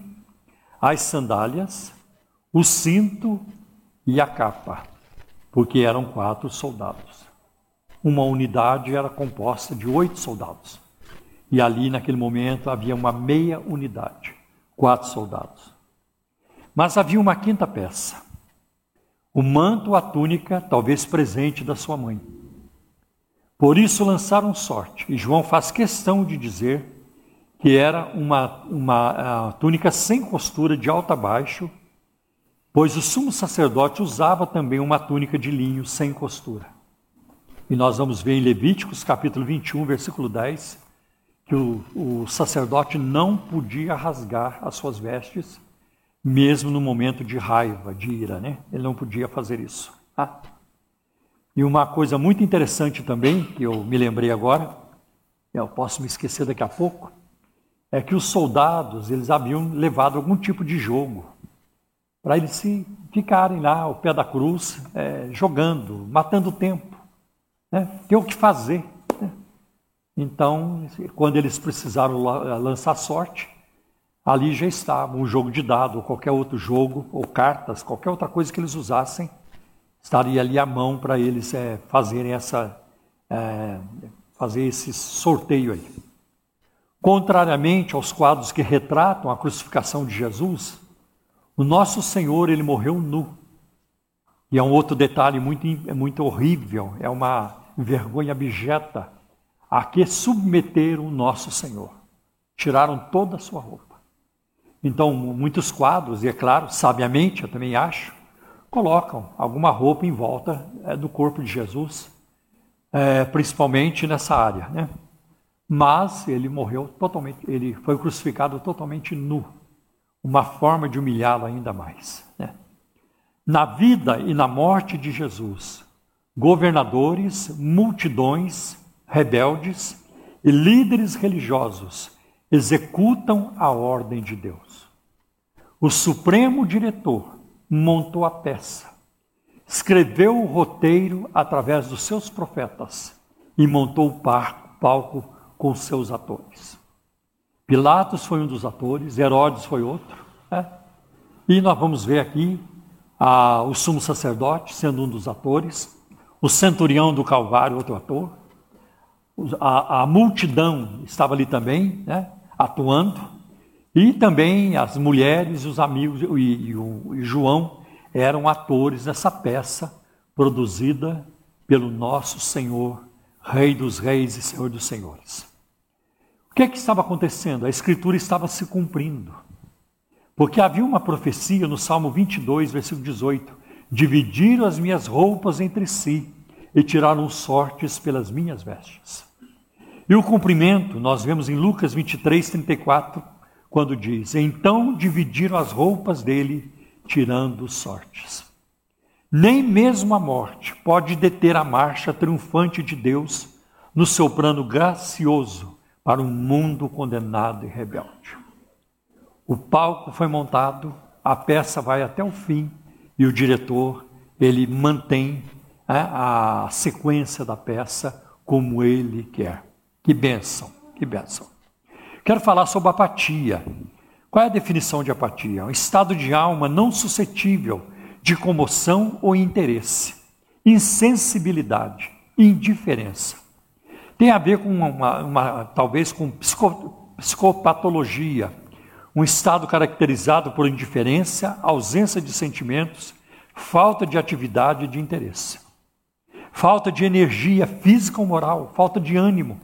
as sandálias, o cinto e a capa, porque eram quatro soldados. Uma unidade era composta de oito soldados. E ali, naquele momento, havia uma meia unidade, quatro soldados. Mas havia uma quinta peça o manto, a túnica, talvez presente da sua mãe. Por isso lançaram sorte. E João faz questão de dizer que era uma, uma túnica sem costura, de alto a baixo, pois o sumo sacerdote usava também uma túnica de linho sem costura. E nós vamos ver em Levíticos capítulo 21, versículo 10, que o, o sacerdote não podia rasgar as suas vestes, mesmo no momento de raiva, de ira, né? Ele não podia fazer isso. Ah. E uma coisa muito interessante também, que eu me lembrei agora, eu posso me esquecer daqui a pouco, é que os soldados, eles haviam levado algum tipo de jogo, para eles se ficarem lá ao pé da cruz, é, jogando, matando o tempo, né? ter o que fazer. Né? Então, quando eles precisaram lançar sorte, ali já estava um jogo de dado, ou qualquer outro jogo, ou cartas, qualquer outra coisa que eles usassem, estaria ali à mão para eles é, fazerem essa, é, fazer esse sorteio aí. Contrariamente aos quadros que retratam a crucificação de Jesus, o nosso Senhor ele morreu nu. E é um outro detalhe muito, muito horrível, é uma vergonha abjeta a que submeteram o nosso Senhor. Tiraram toda a sua roupa. Então, muitos quadros, e é claro, sabiamente, eu também acho, colocam alguma roupa em volta é, do corpo de Jesus, é, principalmente nessa área, né? Mas ele morreu totalmente, ele foi crucificado totalmente nu, uma forma de humilhá-lo ainda mais. Né? Na vida e na morte de Jesus, governadores, multidões, rebeldes e líderes religiosos executam a ordem de Deus. O supremo diretor montou a peça, escreveu o roteiro através dos seus profetas e montou o palco com seus atores. Pilatos foi um dos atores, Herodes foi outro. Né? E nós vamos ver aqui a, o sumo sacerdote sendo um dos atores, o centurião do Calvário, outro ator, a, a multidão estava ali também, né? Atuando, e também as mulheres, os amigos e, e, o, e João eram atores nessa peça produzida pelo nosso Senhor, Rei dos Reis e Senhor dos Senhores. O que, é que estava acontecendo? A Escritura estava se cumprindo. Porque havia uma profecia no Salmo 22, versículo 18: Dividiram as minhas roupas entre si e tiraram sortes pelas minhas vestes. E o cumprimento nós vemos em Lucas 23, 34, quando diz: Então dividiram as roupas dele, tirando sortes. Nem mesmo a morte pode deter a marcha triunfante de Deus no seu plano gracioso para um mundo condenado e rebelde. O palco foi montado, a peça vai até o fim e o diretor ele mantém é, a sequência da peça como ele quer. Que bênção, que bênção. Quero falar sobre apatia. Qual é a definição de apatia? Um estado de alma não suscetível de comoção ou interesse, insensibilidade, indiferença. Tem a ver com uma, uma talvez com psico, psicopatologia, um estado caracterizado por indiferença, ausência de sentimentos, falta de atividade e de interesse. Falta de energia física ou moral, falta de ânimo,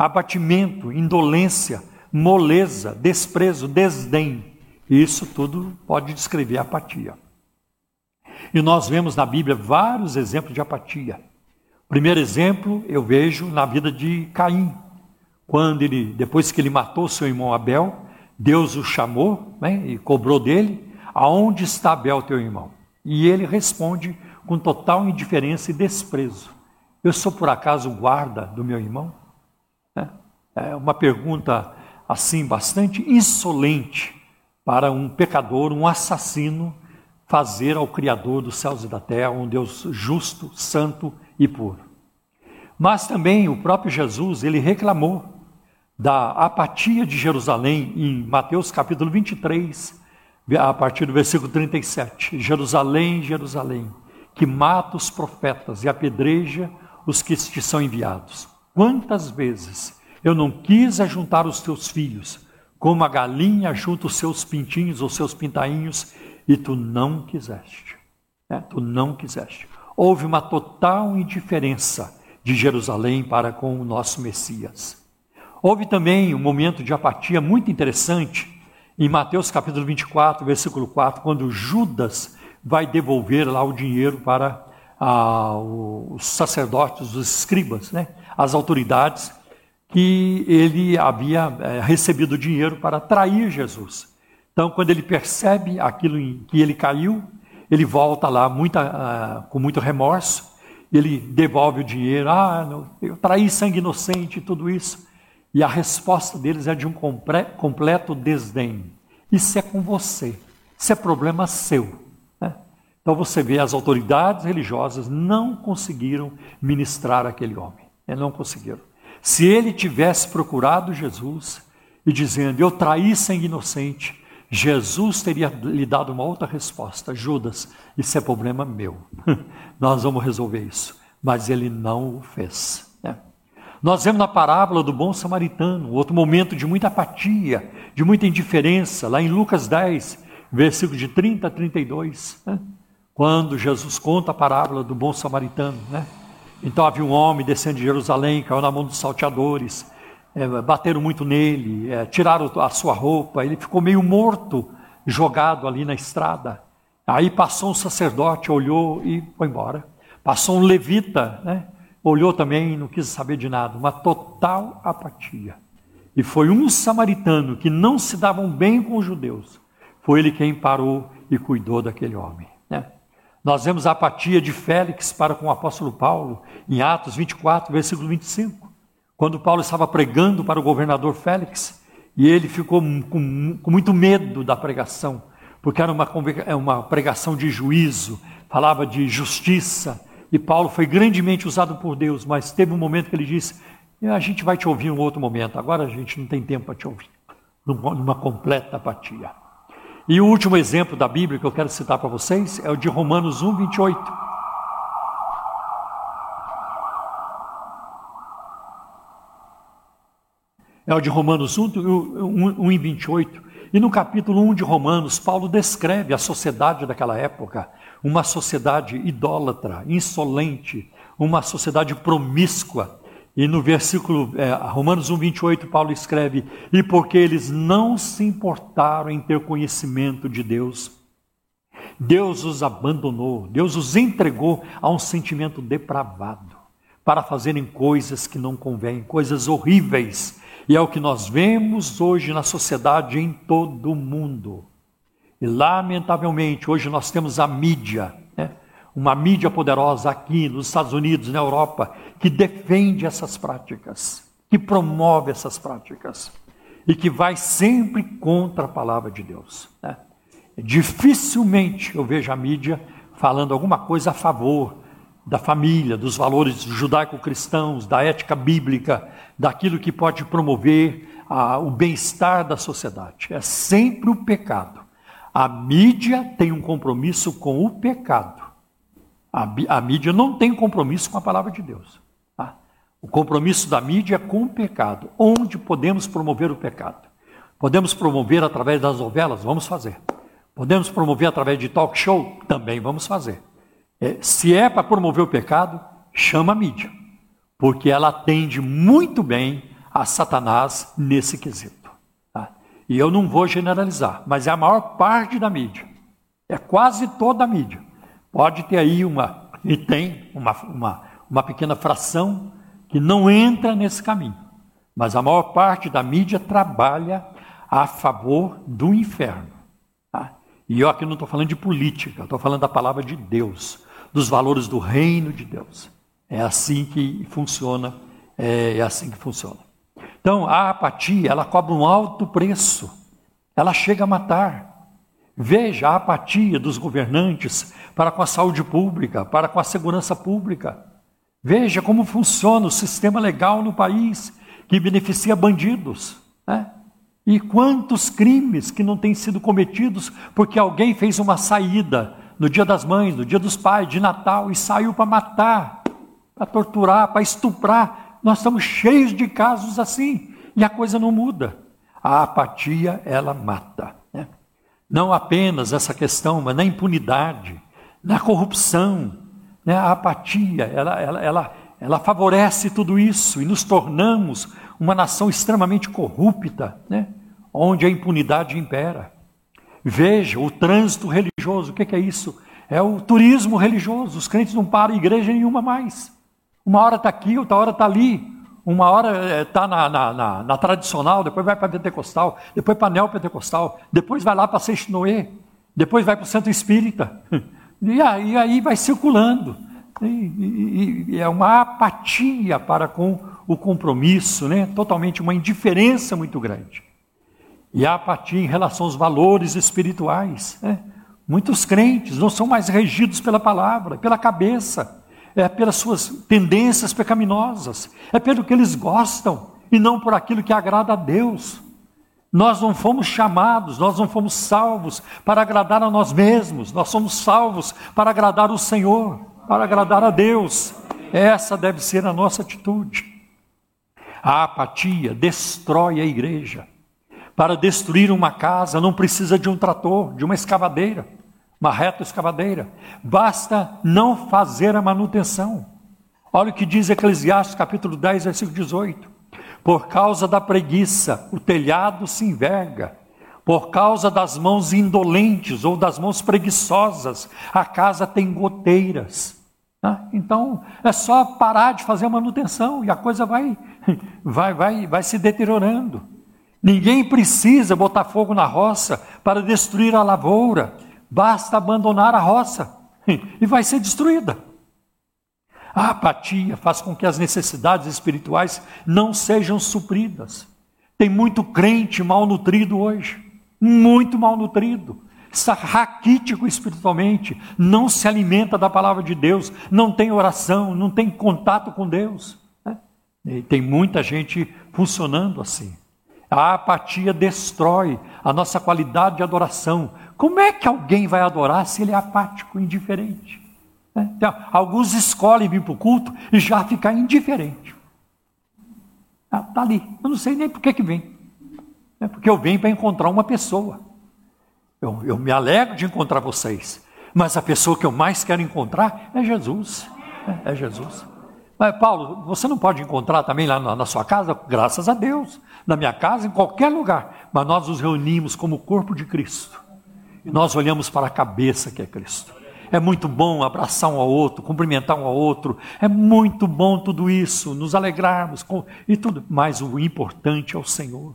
abatimento, indolência, moleza, desprezo, desdém. Isso tudo pode descrever apatia. E nós vemos na Bíblia vários exemplos de apatia. Primeiro exemplo eu vejo na vida de Caim, quando ele, depois que ele matou seu irmão Abel, Deus o chamou né, e cobrou dele: Aonde está Abel, teu irmão? E ele responde com total indiferença e desprezo: Eu sou por acaso guarda do meu irmão? É uma pergunta assim bastante insolente para um pecador, um assassino, fazer ao Criador dos céus e da terra, um Deus justo, santo e puro. Mas também o próprio Jesus, ele reclamou da apatia de Jerusalém em Mateus capítulo 23, a partir do versículo 37. Jerusalém, Jerusalém, que mata os profetas e apedreja os que te são enviados. Quantas vezes eu não quis ajuntar os teus filhos, como a galinha junta os seus pintinhos ou seus pintainhos, e tu não quiseste. né? tu não quiseste. Houve uma total indiferença de Jerusalém para com o nosso Messias. Houve também um momento de apatia muito interessante em Mateus capítulo 24, versículo 4, quando Judas vai devolver lá o dinheiro para ah, os sacerdotes, os escribas, né? as autoridades, que ele havia é, recebido dinheiro para trair Jesus. Então, quando ele percebe aquilo em que ele caiu, ele volta lá muita, ah, com muito remorso, ele devolve o dinheiro, ah, eu traí sangue inocente e tudo isso. E a resposta deles é de um completo desdém. Isso é com você, isso é problema seu. Né? Então você vê, as autoridades religiosas não conseguiram ministrar aquele homem, não conseguiram. Se ele tivesse procurado Jesus e dizendo, eu traí sangue inocente, Jesus teria lhe dado uma outra resposta: Judas, isso é problema meu, <laughs> nós vamos resolver isso. Mas ele não o fez. Né? Nós vemos na parábola do bom samaritano, outro momento de muita apatia, de muita indiferença, lá em Lucas 10, versículo de 30 a 32, né? quando Jesus conta a parábola do bom samaritano. Né? Então havia um homem descendo de Jerusalém, caiu na mão dos salteadores, é, bateram muito nele, é, tiraram a sua roupa, ele ficou meio morto, jogado ali na estrada. Aí passou um sacerdote, olhou e foi embora. Passou um levita, né? olhou também, não quis saber de nada, uma total apatia. E foi um samaritano que não se davam bem com os judeus, foi ele quem parou e cuidou daquele homem. Nós vemos a apatia de Félix para com o apóstolo Paulo, em Atos 24, versículo 25 quando Paulo estava pregando para o governador Félix, e ele ficou com, com muito medo da pregação, porque era uma, é uma pregação de juízo, falava de justiça, e Paulo foi grandemente usado por Deus, mas teve um momento que ele disse: A gente vai te ouvir em um outro momento, agora a gente não tem tempo para te ouvir, numa completa apatia. E o último exemplo da Bíblia que eu quero citar para vocês é o de Romanos 1, 28. é o de Romanos 1, 1, 1 e 28. E no capítulo 1 de Romanos, Paulo descreve a sociedade daquela época, uma sociedade idólatra, insolente, uma sociedade promíscua. E no versículo é, Romanos 1, 28, Paulo escreve: E porque eles não se importaram em ter conhecimento de Deus, Deus os abandonou, Deus os entregou a um sentimento depravado, para fazerem coisas que não convêm, coisas horríveis e é o que nós vemos hoje na sociedade em todo o mundo. E, lamentavelmente, hoje nós temos a mídia? Uma mídia poderosa aqui nos Estados Unidos, na Europa, que defende essas práticas, que promove essas práticas e que vai sempre contra a palavra de Deus. Né? Dificilmente eu vejo a mídia falando alguma coisa a favor da família, dos valores judaico-cristãos, da ética bíblica, daquilo que pode promover a, o bem-estar da sociedade. É sempre o pecado. A mídia tem um compromisso com o pecado. A, a mídia não tem compromisso com a palavra de Deus. Tá? O compromisso da mídia é com o pecado. Onde podemos promover o pecado? Podemos promover através das novelas? Vamos fazer. Podemos promover através de talk show? Também vamos fazer. É, se é para promover o pecado, chama a mídia, porque ela atende muito bem a Satanás nesse quesito. Tá? E eu não vou generalizar, mas é a maior parte da mídia, é quase toda a mídia. Pode ter aí uma, e tem uma, uma, uma pequena fração que não entra nesse caminho, mas a maior parte da mídia trabalha a favor do inferno. Tá? E eu aqui não estou falando de política, estou falando da palavra de Deus dos valores do reino de Deus. É assim que funciona, é, é assim que funciona. Então, a apatia, ela cobra um alto preço. Ela chega a matar. Veja a apatia dos governantes para com a saúde pública, para com a segurança pública. Veja como funciona o sistema legal no país, que beneficia bandidos. Né? E quantos crimes que não têm sido cometidos porque alguém fez uma saída no dia das mães, no dia dos pais, de Natal, e saiu para matar, para torturar, para estuprar. Nós estamos cheios de casos assim, e a coisa não muda. A apatia, ela mata. Né? Não apenas essa questão, mas na impunidade, na corrupção, né? a apatia, ela, ela, ela, ela favorece tudo isso e nos tornamos uma nação extremamente corrupta, né? onde a impunidade impera. Veja o trânsito religioso, o que é isso? É o turismo religioso, os crentes não param igreja nenhuma mais. Uma hora está aqui, outra hora está ali. Uma hora está na, na, na, na, tradicional, depois vai para pentecostal, depois para neopentecostal, depois vai lá para Seixo Noé, depois vai para o centro espírita. <laughs> E aí, aí vai circulando. E, e, e, é uma apatia para com o compromisso, né? totalmente uma indiferença muito grande. E a apatia em relação aos valores espirituais. Né? Muitos crentes não são mais regidos pela palavra, pela cabeça é pelas suas tendências pecaminosas, é pelo que eles gostam e não por aquilo que agrada a Deus. Nós não fomos chamados, nós não fomos salvos para agradar a nós mesmos, nós somos salvos para agradar o Senhor, para agradar a Deus. Essa deve ser a nossa atitude. A apatia destrói a igreja. Para destruir uma casa não precisa de um trator, de uma escavadeira uma reta escavadeira. Basta não fazer a manutenção. Olha o que diz Eclesiastes capítulo 10, versículo 18. Por causa da preguiça, o telhado se enverga. Por causa das mãos indolentes ou das mãos preguiçosas, a casa tem goteiras. Ah, então é só parar de fazer a manutenção e a coisa vai, <laughs> vai, vai, vai se deteriorando. Ninguém precisa botar fogo na roça para destruir a lavoura Basta abandonar a roça <laughs> e vai ser destruída. A apatia faz com que as necessidades espirituais não sejam supridas. Tem muito crente malnutrido hoje, muito malnutrido, está raquítico espiritualmente, não se alimenta da palavra de Deus, não tem oração, não tem contato com Deus. Né? E tem muita gente funcionando assim. A apatia destrói a nossa qualidade de adoração, como é que alguém vai adorar se ele é apático, indiferente? Então, alguns escolhem vir para o culto e já ficar indiferente. Está ah, ali. Eu não sei nem por que, que vem. É porque eu venho para encontrar uma pessoa. Eu, eu me alegro de encontrar vocês. Mas a pessoa que eu mais quero encontrar é Jesus. É, é Jesus. Mas, Paulo, você não pode encontrar também lá na, na, sua casa? Graças a Deus. Na minha casa, em qualquer lugar. Mas nós nos reunimos como corpo de Cristo e nós olhamos para a cabeça que é Cristo. É muito bom abraçar um ao outro, cumprimentar um ao outro. É muito bom tudo isso, nos alegrarmos com, e tudo. Mas o importante é o Senhor.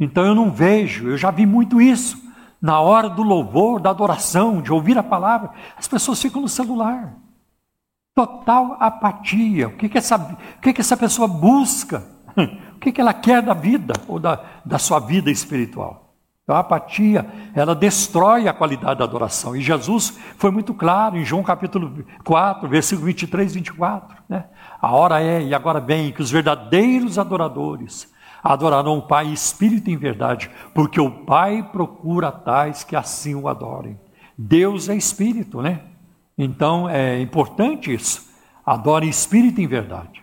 Então eu não vejo, eu já vi muito isso. Na hora do louvor, da adoração, de ouvir a palavra, as pessoas ficam no celular. Total apatia. O que, que, essa, o que, que essa pessoa busca? <laughs> O que, que ela quer da vida ou da, da sua vida espiritual? A apatia, ela destrói a qualidade da adoração. E Jesus foi muito claro em João capítulo 4, versículo 23 e 24. Né? A hora é, e agora vem, que os verdadeiros adoradores adorarão o Pai espírito em verdade, porque o Pai procura tais que assim o adorem. Deus é espírito, né? Então é importante isso. Adore espírito em verdade.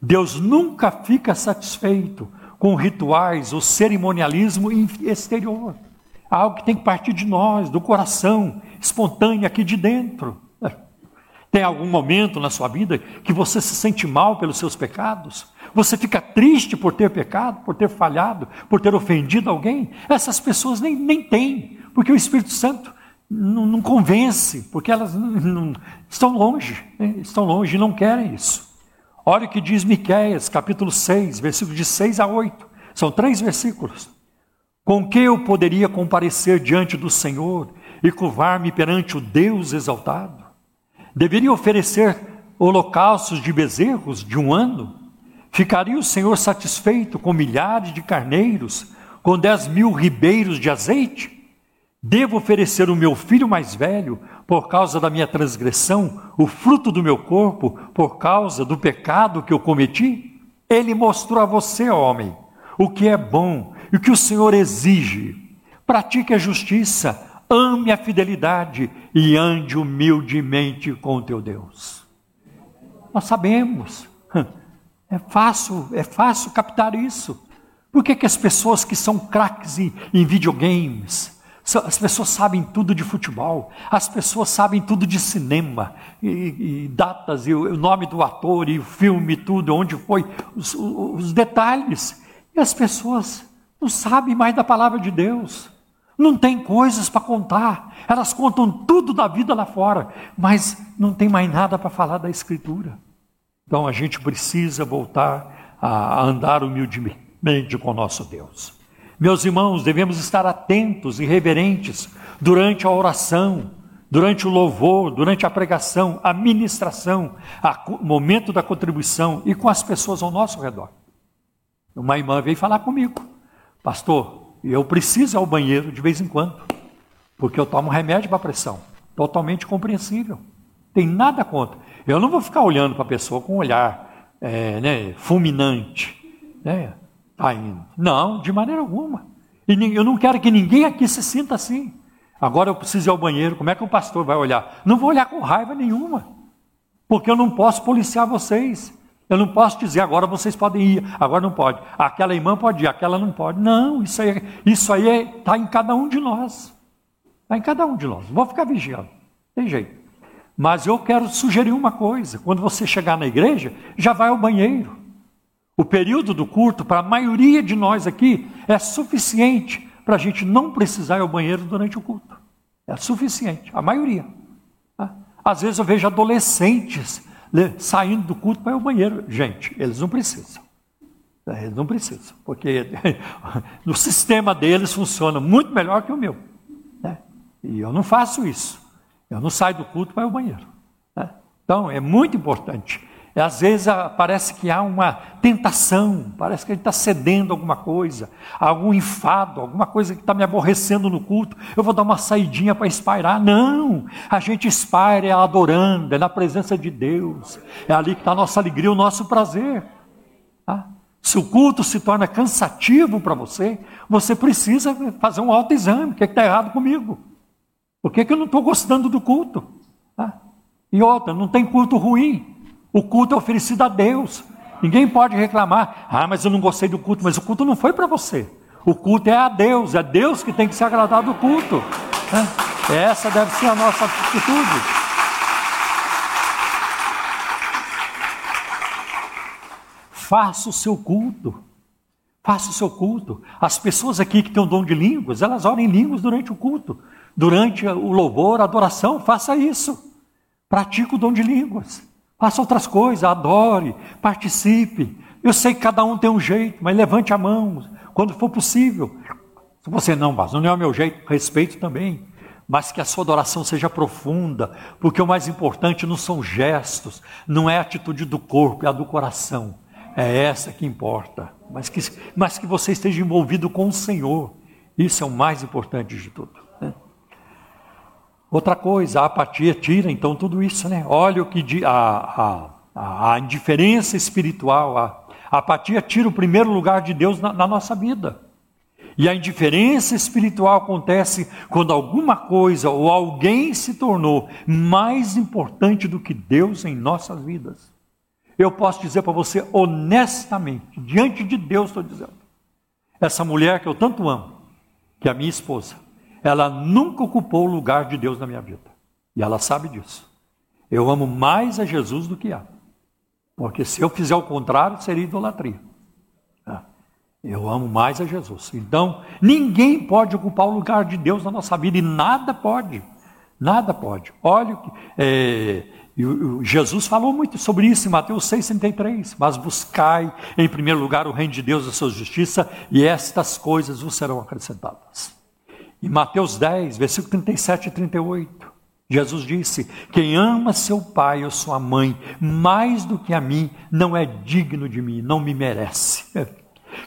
Deus nunca fica satisfeito com rituais ou cerimonialismo exterior. Algo que tem que partir de nós, do coração, espontâneo aqui de dentro. <laughs> Tem algum momento na sua vida que você se sente mal pelos seus pecados? Você fica triste por ter pecado, por ter falhado, por ter ofendido alguém? Essas pessoas nem, nem têm, porque o Espírito Santo não, não convence, porque elas não, não, estão longe, né? estão longe e não querem isso. Olha o que diz Miqueias, capítulo 6, versículos de 6 a 8. São três versículos. Com que eu poderia comparecer diante do Senhor e curvar-me perante o Deus exaltado? Deveria oferecer holocaustos de bezerros de um ano? Ficaria o Senhor satisfeito com milhares de carneiros, com dez mil ribeiros de azeite? Devo oferecer o meu filho mais velho por causa da minha transgressão, o fruto do meu corpo por causa do pecado que eu cometi? Ele mostrou a você, homem, o que é bom e o que o Senhor exige. Pratique a justiça, ame a fidelidade e ande humildemente com o teu Deus. Nós sabemos, <laughs> é fácil, é fácil captar isso. Por que, que as pessoas que são craques em, em videogames, As pessoas sabem tudo de futebol, as pessoas sabem tudo de cinema, e, e datas, e o nome do ator, e o filme, tudo, onde foi, os, os detalhes. E as pessoas não sabem mais da palavra de Deus, não tem coisas para contar, elas contam tudo da vida lá fora, mas não tem mais nada para falar da Escritura. Então a gente precisa voltar a andar humildemente com o nosso Deus. Meus irmãos, devemos estar atentos e reverentes durante a oração, durante o louvor, durante a pregação, a ministração, o momento da contribuição e com as pessoas ao nosso redor. Uma irmã veio falar comigo, pastor, eu preciso ir ao banheiro de vez em quando, porque eu tomo remédio para pressão. Totalmente compreensível. Tem nada contra. Eu não vou ficar olhando para a pessoa com um olhar é, né, fulminante. Né? Indo. Não, de maneira alguma. E eu não quero que ninguém aqui se sinta assim. Agora eu preciso ir ao banheiro, como é que o pastor vai olhar? Não vou olhar com raiva nenhuma, porque eu não posso policiar vocês. Eu não posso dizer agora vocês podem ir, agora não pode. Aquela irmã pode ir, aquela não pode. Não, isso aí, isso aí está em cada um de nós. Está em cada um de nós. Vou ficar vigiando. Tem jeito. Mas eu quero sugerir uma coisa: quando você chegar na igreja, já vai ao banheiro. O período do culto, para a maioria de nós aqui, é suficiente para a gente não precisar ir ao banheiro durante o culto. É suficiente, a maioria. Tá? Às vezes eu vejo adolescentes né, saindo do culto para ir ao banheiro. Gente, eles não precisam. É, eles não precisam, porque <laughs> o sistema deles funciona muito melhor que o meu. Né? E eu não faço isso. Eu não saio do culto para ir ao banheiro. Né? Então, é muito importante às vezes ah, parece que há uma tentação, parece que a gente está cedendo alguma coisa, algum enfado, alguma coisa que está me aborrecendo no culto. Eu vou dar uma saidinha para espairar. Não, a gente espaira é adorando, é na presença de Deus. É ali que está a nossa alegria, o nosso prazer. Tá? Se o culto se torna cansativo para você, você precisa fazer um autoexame. O que é está errado comigo? Por que, que eu não estou gostando do culto? Tá? E outra, não tem culto ruim. O culto é oferecido a Deus. Ninguém pode reclamar. Ah, mas eu não gostei do culto. Mas o culto não foi para você. O culto é a Deus. É Deus que tem que se agradar do culto. É. Essa deve ser a nossa atitude. Faça o seu culto. Faça o seu culto. As pessoas aqui que têm o dom de línguas, elas oram em línguas durante o culto. Durante o louvor, a adoração, faça isso. Pratique o dom de línguas. Faça outras coisas, adore, participe. Eu sei que cada um tem um jeito, mas levante a mão quando for possível. Se você não, mas não é o meu jeito, respeito também. Mas que a sua adoração seja profunda, porque o mais importante não são gestos, não é a atitude do corpo, é a do coração. É essa que importa. Mas que, mas que você esteja envolvido com o Senhor. Isso é o mais importante de tudo. Outra coisa, a apatia tira então tudo isso, né? Olha o que a, a, a indiferença espiritual, a, a, apatia tira o primeiro lugar de Deus na, na nossa vida. E a indiferença espiritual acontece quando alguma coisa ou alguém se tornou mais importante do que Deus em nossas vidas. Eu posso dizer para você honestamente, diante de Deus estou dizendo, essa mulher que eu tanto amo, que é a minha esposa, ela nunca ocupou o lugar de Deus na minha vida. E ela sabe disso. Eu amo mais a Jesus do que ela. Porque se eu fizer o contrário, seria idolatria. É. Eu amo mais a Jesus. Então, ninguém pode ocupar o lugar de Deus na nossa vida e nada pode. Nada pode. Olha. É, Jesus falou muito sobre isso em Mateus 6,33. Mas buscai em primeiro lugar o reino de Deus e a sua justiça, e estas coisas vos serão acrescentadas. Em Mateus 10, versículo 37 e 38, Jesus disse: Quem ama seu pai ou sua mãe mais do que a mim, não é digno de mim, não me merece. <laughs>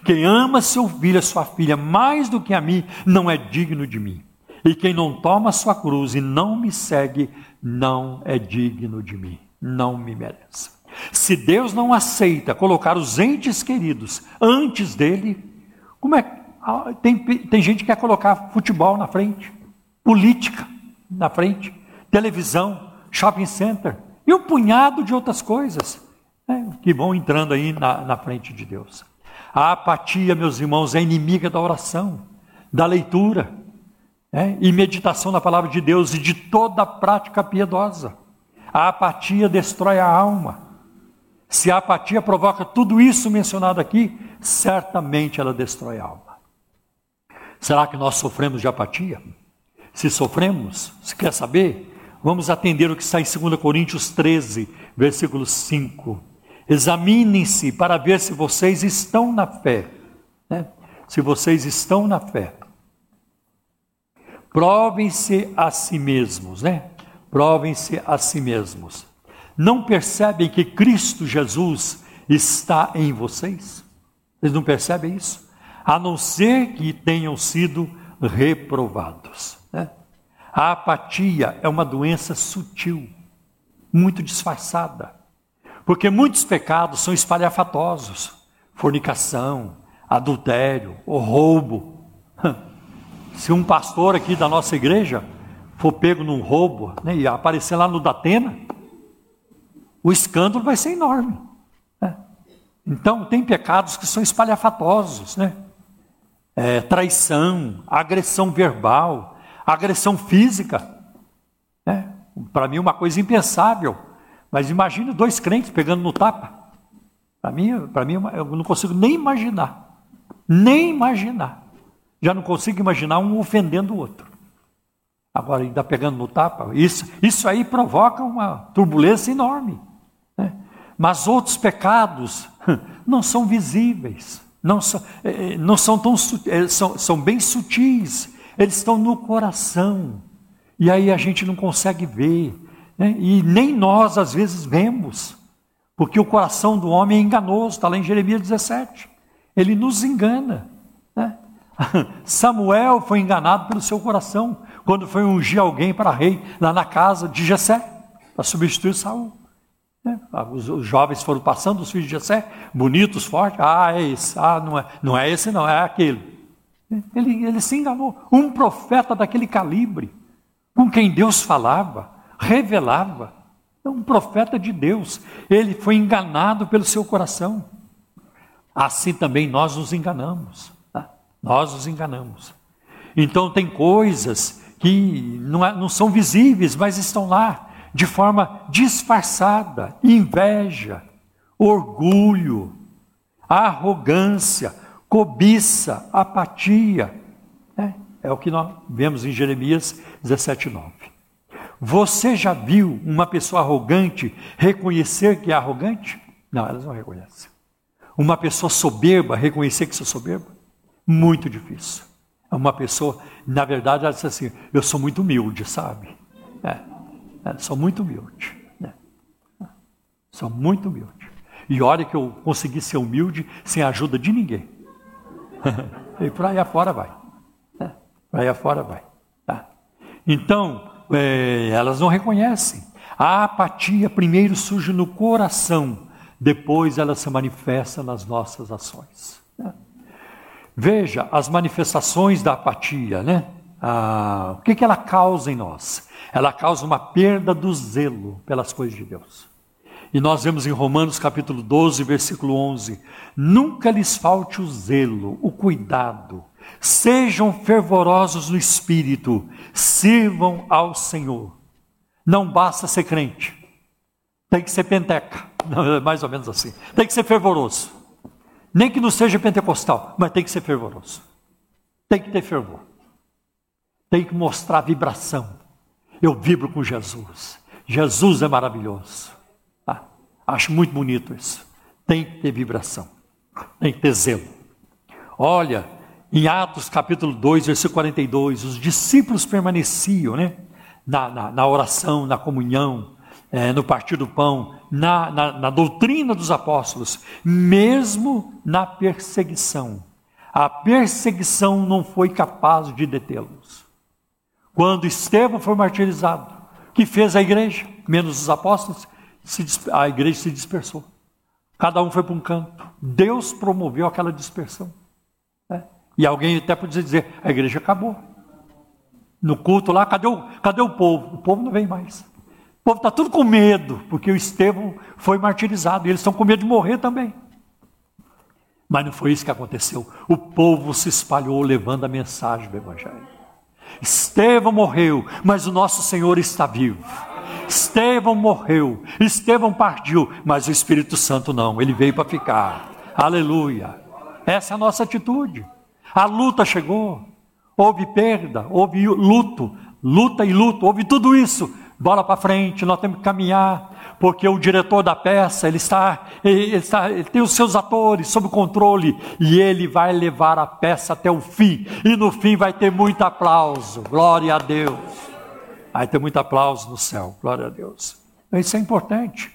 Quem ama seu filho ou sua filha mais do que a mim, não é digno de mim. E quem não toma sua cruz e não me segue, não é digno de mim, não me merece. Se Deus não aceita colocar os entes queridos antes dele, como é tem, tem gente que quer colocar futebol na frente, política na frente, televisão, shopping center e um punhado de outras coisas né, que vão entrando aí na, na frente de Deus. A apatia, meus irmãos, é inimiga da oração, da leitura. é, e meditação na palavra de Deus e de toda prática piedosa. A apatia destrói a alma. Se a apatia provoca tudo isso mencionado aqui, certamente ela destrói a alma. Será que nós sofremos de apatia? Se sofremos, se quer saber, vamos atender o que está em 2 Coríntios 13, versículo 5. Examinem-se para ver se vocês estão na fé. Né? Se vocês estão na fé. Provem-se a si mesmos, né? Provem-se a si mesmos. Não percebem que Cristo Jesus está em vocês? Vocês não percebem isso? A não ser que tenham sido reprovados. Né? A apatia é uma doença sutil, muito disfarçada, porque muitos pecados são espalhafatosos fornicação, adultério, o roubo. <laughs> Se um pastor aqui da nossa igreja for pego num roubo né, e aparecer lá no Datena, o escândalo vai ser enorme. Né? Então, tem pecados que são espalhafatosos, né? É, traição, agressão verbal, agressão física. Né? Para mim, uma coisa impensável. Mas imagine dois crentes pegando no tapa. Para mim, para mim, eu não consigo nem imaginar. Nem imaginar. Já não consigo imaginar um ofendendo o outro. Agora, ainda pegando no tapa, isso, isso aí provoca uma turbulência enorme. Né? Mas outros pecados <laughs> não são visíveis, não são, eh, eh, não são tão eh, são, são bem sutis, eles estão no coração. E aí a gente não consegue ver, né? e nem nós às vezes vemos, porque o coração do homem é enganoso, está lá em Jeremias 17. Ele nos engana. Né? <laughs> Samuel foi enganado pelo seu coração quando foi ungir alguém para rei lá na casa de Jessé para substituir Saul. Né? Os, os, jovens foram passando, os filhos de Jessé, bonitos, fortes. Ah, é esse. Ah, não é, não é esse, não, é aquele. Ele, ele se enganou. Um profeta daquele calibre, com quem Deus falava, revelava. É um profeta de Deus. Ele foi enganado pelo seu coração. Assim também nós nos enganamos. Tá? Nós nos enganamos. Então, tem coisas que não, é, não são visíveis, mas estão lá de forma disfarçada, inveja, orgulho, arrogância, cobiça, apatia. É, é o que nós vemos em Jeremias 17:9. Você já viu uma pessoa arrogante reconhecer que é arrogante? Não, elas não reconhecem. Uma pessoa soberba reconhecer que é soberba? Muito difícil. Uma pessoa, na verdade, ela diz assim: eu sou muito humilde, sabe? É, é, sou muito humilde. Né? Sou muito humilde. E olha que eu consegui ser humilde sem a ajuda de ninguém. <laughs> e por aí afora vai. Né? Por aí afora vai. Tá? Então, é, elas não reconhecem. A apatia primeiro surge no coração, depois ela se manifesta nas nossas ações. Né? Veja as manifestações da apatia, né? Ah, o que, que ela causa em nós? Ela causa uma perda do zelo pelas coisas de Deus. E nós vemos em Romanos capítulo 12, versículo 11: Nunca lhes falte o zelo, o cuidado, sejam fervorosos no espírito, sirvam ao Senhor. Não basta ser crente, tem que ser penteca, <laughs> mais ou menos assim, tem que ser fervoroso. Nem que não seja pentecostal, mas tem que ser fervoroso. Tem que ter fervor. Tem que mostrar vibração. Eu vibro com Jesus. Jesus é maravilhoso. Ah, acho muito bonito isso. Tem que ter vibração. Tem que ter zelo. Olha, em Atos capítulo 2, versículo 42, os discípulos permaneciam né, na, na, na oração, na comunhão, é, no partir do pão, na, na, na doutrina dos apóstolos, mesmo na perseguição. A perseguição não foi capaz de detê-los. Quando Estevão foi martirizado, que fez a igreja, menos os apóstolos, a igreja se dispersou. Cada um foi para um canto. Deus promoveu aquela dispersão. Né? E alguém até podia dizer: a igreja acabou. No culto lá, cadê o, cadê o povo? O povo não vem mais. O povo está tudo com medo, porque o Estevão foi martirizado e eles estão com medo de morrer também. Mas não foi isso que aconteceu. O povo se espalhou levando a mensagem do Evangelho. Estevão morreu, mas o nosso Senhor está vivo. Estevão morreu, Estevão partiu, mas o Espírito Santo não, ele veio para ficar. Aleluia. Essa é a nossa atitude. A luta chegou, houve perda, houve luto, luta e luto, houve tudo isso. Bola para frente, nós temos que caminhar, porque o diretor da peça, ele está, ele está, ele tem os seus atores sob controle e ele vai levar a peça até o fim. E no fim vai ter muito aplauso. Glória a Deus. Vai ter muito aplauso no céu. Glória a Deus. Isso é importante.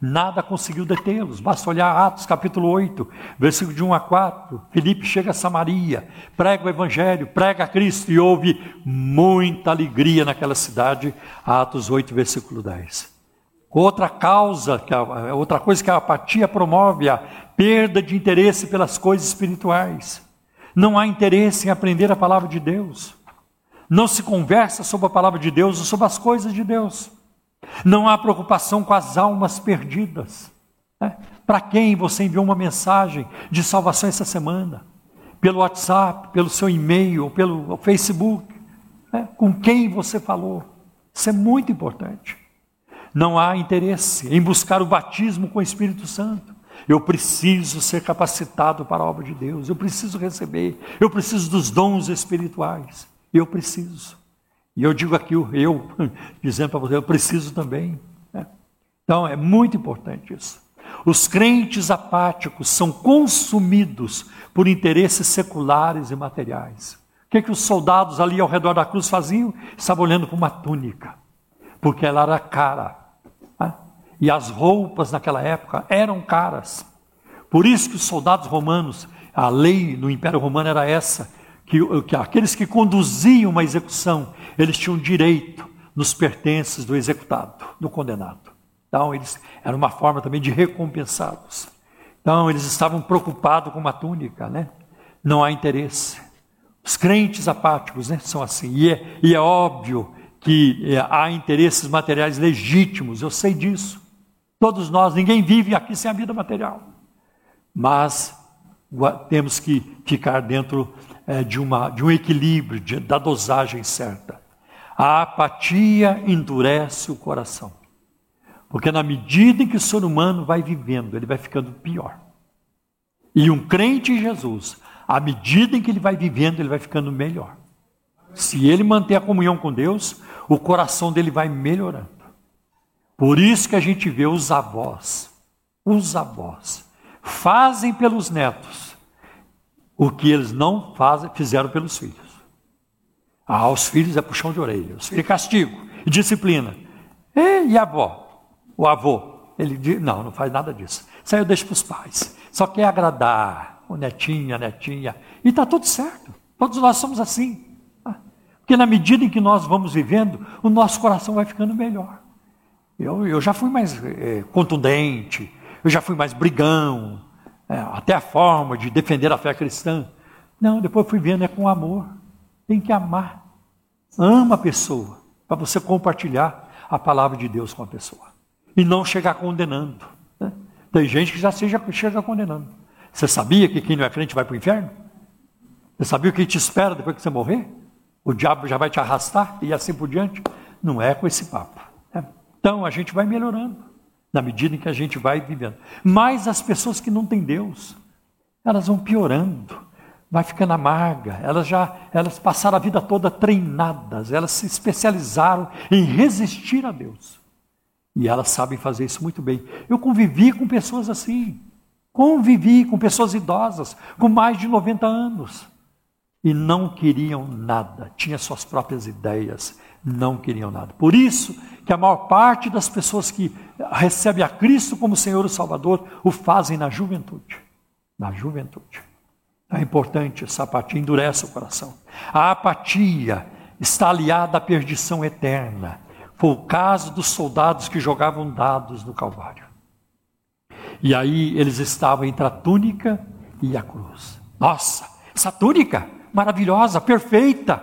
Nada conseguiu detê-los. Basta olhar Atos capítulo 8, versículo de 1 a 4. Filipe chega a Samaria, prega o evangelho, prega a Cristo e houve muita alegria naquela cidade. Atos 8, versículo 10. Outra causa, outra coisa que a apatia promove, a perda de interesse pelas coisas espirituais. Não há interesse em aprender a palavra de Deus. Não se conversa sobre a palavra de Deus ou sobre as coisas de Deus. Não há preocupação com as almas perdidas. Né? Para quem você enviou uma mensagem de salvação essa semana? Pelo WhatsApp, pelo seu e-mail, pelo Facebook? Né? Com quem você falou? Isso é muito importante. Não há interesse em buscar o batismo com o Espírito Santo. Eu preciso ser capacitado para a obra de Deus. Eu preciso receber. Eu preciso dos dons espirituais. Eu preciso. E eu digo aqui, eu, <laughs> dizendo para você, eu preciso também. Né? Então é muito importante isso. Os crentes apáticos são consumidos por interesses seculares e materiais. O que, que os soldados ali ao redor da cruz faziam? Estavam olhando para uma túnica, porque ela era cara. Né? E as roupas naquela época eram caras. Por isso que os soldados romanos, a lei no Império Romano era essa: que, que aqueles que conduziam uma execução, eles tinham direito nos pertences do executado, do condenado. Então, eles era uma forma também de recompensá-los. Então, eles estavam preocupados com uma túnica, né? Não há interesse. Os crentes apáticos né, são assim. E é, e é óbvio que é, há interesses materiais legítimos, eu sei disso. Todos nós, ninguém vive aqui sem a vida material. Mas temos que ficar dentro é, de, uma, de um equilíbrio, de, da dosagem certa. A apatia endurece o coração. Porque na medida em que o ser humano vai vivendo, ele vai ficando pior. E um crente em Jesus, à medida em que ele vai vivendo, ele vai ficando melhor. Se ele manter a comunhão com Deus, o coração dele vai melhorando. Por isso que a gente vê os avós, os avós, fazem pelos netos o que eles não fazem, fizeram pelos filhos. Ah, os filhos é puxão de orelha, os filhos é castigo e disciplina. E a avó? O avô? Ele diz, não, não faz nada disso. Isso aí eu deixo para os pais. Só quer agradar o netinho, a netinha. E está tudo certo. Todos nós somos assim. Porque na medida em que nós vamos vivendo, o nosso coração vai ficando melhor. Eu, eu já fui mais é, contundente, eu já fui mais brigão, é, até a forma de defender a fé cristã. Não, depois fui vendo, é com amor. Tem que amar. Ama a pessoa, para você compartilhar a palavra de Deus com a pessoa. E não chegar condenando. Né? Tem gente que já seja, chega condenando. Você sabia que quem não é crente vai para o inferno? Você sabia o que te espera depois que você morrer? O diabo já vai te arrastar e assim por diante? Não é com esse papo. Né? Então a gente vai melhorando na medida em que a gente vai vivendo. Mas as pessoas que não têm Deus, elas vão piorando vai ficando amarga. Elas já elas passaram a vida toda treinadas, elas se especializaram em resistir a Deus. E elas sabem fazer isso muito bem. Eu convivi com pessoas assim. Convivi com pessoas idosas, com mais de 90 anos. E não queriam nada, tinham suas próprias ideias, não queriam nada. Por isso que a maior parte das pessoas que recebem a Cristo como Senhor e Salvador o fazem na juventude. Na juventude. É importante, essa apatia endurece o coração. A apatia está aliada à perdição eterna. Foi o caso dos soldados que jogavam dados no Calvário. E aí eles estavam entre a túnica e a cruz. Nossa, essa túnica maravilhosa, perfeita.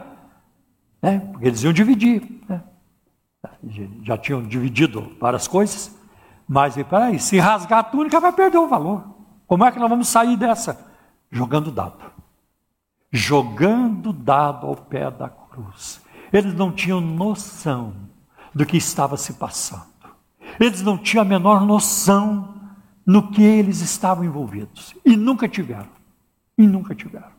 Né? Porque eles iam dividir. Né? Já tinham dividido várias coisas. Mas, peraí, se rasgar a túnica vai perder o valor. Como é que nós vamos sair dessa? jogando dado. Jogando dado ao pé da cruz. Eles não tinham noção do que estava se passando. Eles não tinham a menor noção no que eles estavam envolvidos. E nunca tiveram. E nunca tiveram.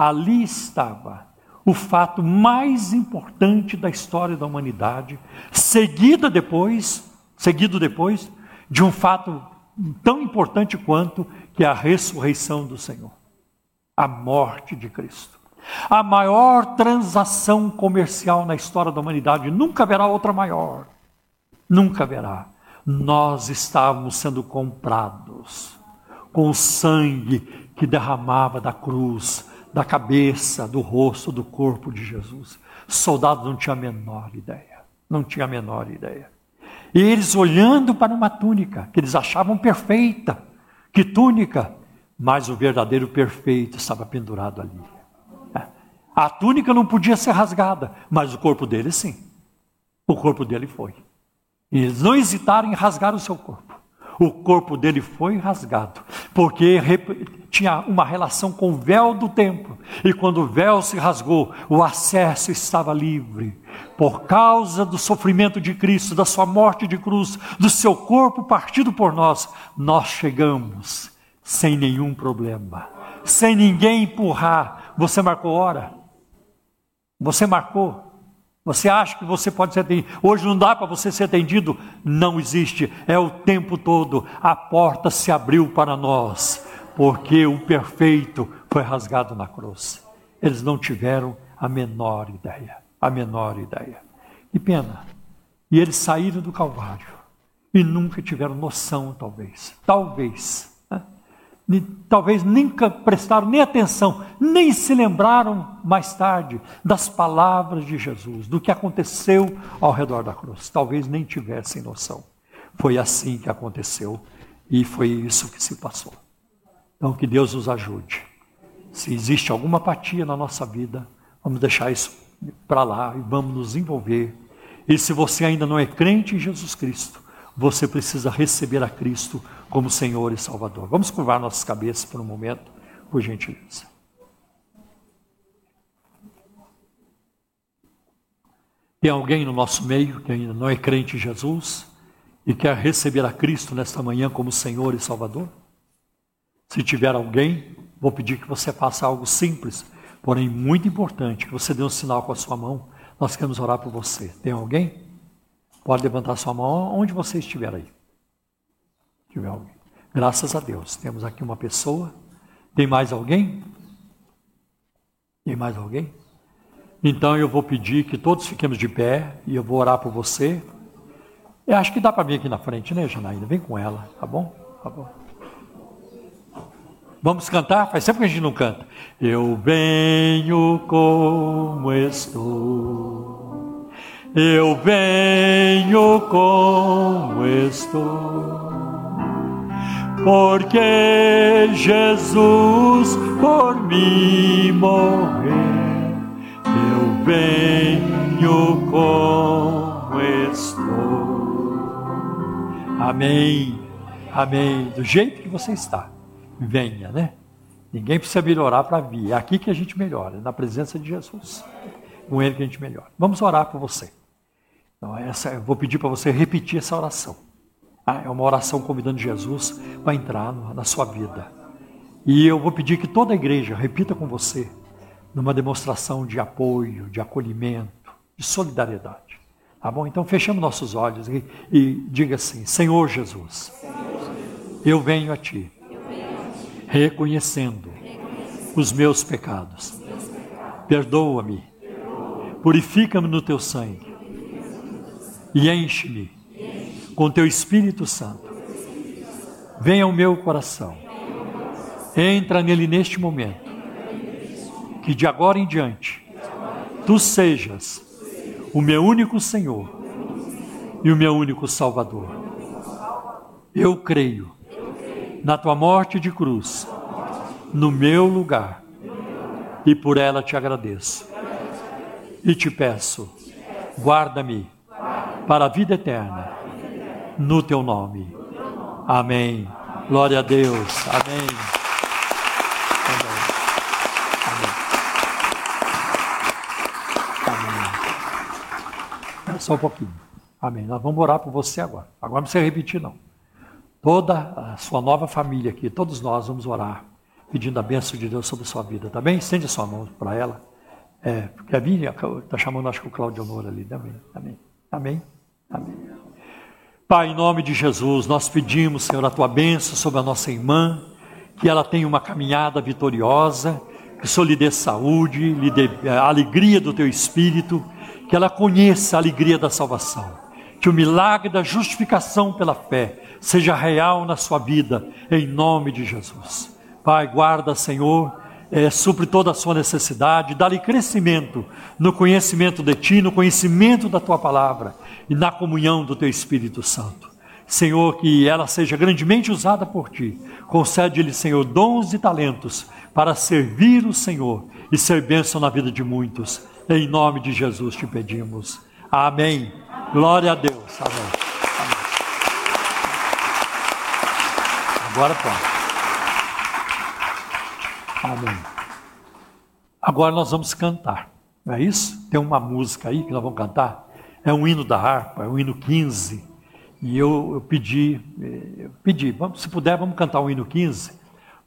Ali estava o fato mais importante da história da humanidade, seguida depois, seguido depois de um fato tão importante quanto que é a ressurreição do Senhor, a morte de Cristo. A maior transação comercial na história da humanidade, nunca haverá outra maior. Nunca haverá. Nós estávamos sendo comprados com o sangue que derramava da cruz, da cabeça, do rosto, do corpo de Jesus. Soldados não tinham a menor ideia. Não tinha a menor ideia. E eles olhando para uma túnica que eles achavam perfeita. Que túnica? Mas o verdadeiro perfeito estava pendurado ali. A túnica não podia ser rasgada, mas o corpo dele sim. O corpo dele foi. E eles não hesitaram em rasgar o seu corpo. O corpo dele foi rasgado, porque tinha uma relação com o véu do templo. E quando o véu se rasgou, o acesso estava livre. Por causa do sofrimento de Cristo, da sua morte de cruz, do seu corpo partido por nós, nós chegamos sem nenhum problema, sem ninguém empurrar. Você marcou hora? Você marcou? Você acha que você pode ser atendido? Hoje não dá para você ser atendido? Não existe. É o tempo todo. A porta se abriu para nós, porque o perfeito foi rasgado na cruz. Eles não tiveram a menor ideia. A menor ideia. Que pena. E eles saíram do Calvário e nunca tiveram noção, talvez. Talvez talvez nunca prestaram nem atenção, nem se lembraram mais tarde das palavras de Jesus, do que aconteceu ao redor da cruz. Talvez nem tivessem noção. Foi assim que aconteceu e foi isso que se passou. Então, que Deus nos ajude. Se existe alguma apatia na nossa vida, vamos deixar isso para lá e vamos nos envolver. E se você ainda não é crente em Jesus Cristo, você precisa receber a Cristo como Senhor e Salvador. Vamos curvar nossas cabeças por um momento, por gentileza. Tem alguém no nosso meio que ainda não é crente em Jesus e quer receber a Cristo nesta manhã como Senhor e Salvador? Se tiver alguém, vou pedir que você faça algo simples, porém muito importante, que você dê um sinal com a sua mão. Nós queremos orar por você. Tem alguém? Pode levantar sua mão onde você estiver aí tiver alguém. Graças a Deus, temos aqui uma pessoa. Tem mais alguém? Tem mais alguém? Então eu vou pedir que todos fiquemos de pé e eu vou orar por você. Eu acho que dá para vir aqui na frente, né, Janaína? Vem com ela, tá bom? Tá bom. Vamos cantar? Faz sempre que a gente não canta. Eu venho como estou. Eu venho como estou porque Jesus por mim morreu, eu venho como estou. Amém, amém. Do jeito que você está, venha, né? Ninguém precisa melhorar para vir. É aqui que a gente melhora, na presença de Jesus. Com Ele que a gente melhora. Vamos orar por você. Então, essa, eu vou pedir para você repetir essa oração. Ah, é uma oração convidando Jesus para entrar na sua vida. E eu vou pedir que toda a igreja repita com você, numa demonstração de apoio, de acolhimento, de solidariedade. Tá bom? Então fechamos nossos olhos e, e diga assim: Senhor Jesus, eu venho a Ti, reconhecendo os meus pecados. Perdoa-me, purifica-me no Teu sangue e enche-me com teu Espírito Santo. Venha ao meu coração. Entra nele neste momento. Que de agora em diante tu sejas o meu único Senhor e o meu único Salvador. Eu creio na tua morte de cruz, no meu lugar, e por ela te agradeço. E te peço, guarda-me para a vida eterna no teu nome. Amém. Glória a Deus. Amém. Só um pouquinho. Amém. Nós vamos orar por você agora. Agora não precisa repetir, não. Toda a sua nova família aqui, todos nós vamos orar, pedindo a bênção de Deus sobre a sua vida, tá bem? Estende a sua mão para ela. É, quer vir? Está chamando, acho que o Claudio Honor ali. Amém. Amém. Amém. Amém. Pai, em nome de Jesus, nós pedimos, Senhor, a tua bênção sobre a nossa irmã, que ela tenha uma caminhada vitoriosa, que o Senhor lhe dê saúde, lhe dê eh, a alegria do teu espírito, que ela conheça a alegria da salvação, que o milagre da justificação pela fé seja real na sua vida, em nome de Jesus. Pai, guarda, Senhor, é, supre toda a sua necessidade, dá-lhe crescimento no conhecimento de Ti, no conhecimento da Tua palavra e na comunhão do Teu Espírito Santo. Senhor, que ela seja grandemente usada por Ti. Concede-lhe, Senhor, dons e talentos para servir o Senhor e ser bênção na vida de muitos. Em nome de Jesus te pedimos. Amém. Glória a Deus. Amém. Agora pronto. Amém. Agora nós vamos cantar, não é isso? Tem uma música aí que nós vamos cantar. É um hino da harpa, é um hino 15. E eu, eu pedi, eh, eu pedi, vamos, se puder, vamos cantar o hino 15,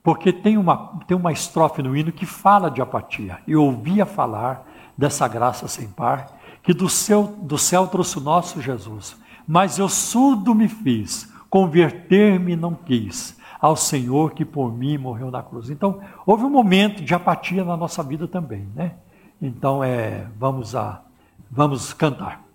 porque tem uma, tem uma estrofe no hino que fala de apatia. Eu ouvia falar dessa graça sem par, que do céu, do céu trouxe o nosso Jesus. Mas eu surdo me fiz, converter-me não quis ao Senhor que por mim morreu na cruz. Então, houve um momento de apatia na nossa vida também, né? Então, é, vamos a vamos cantar.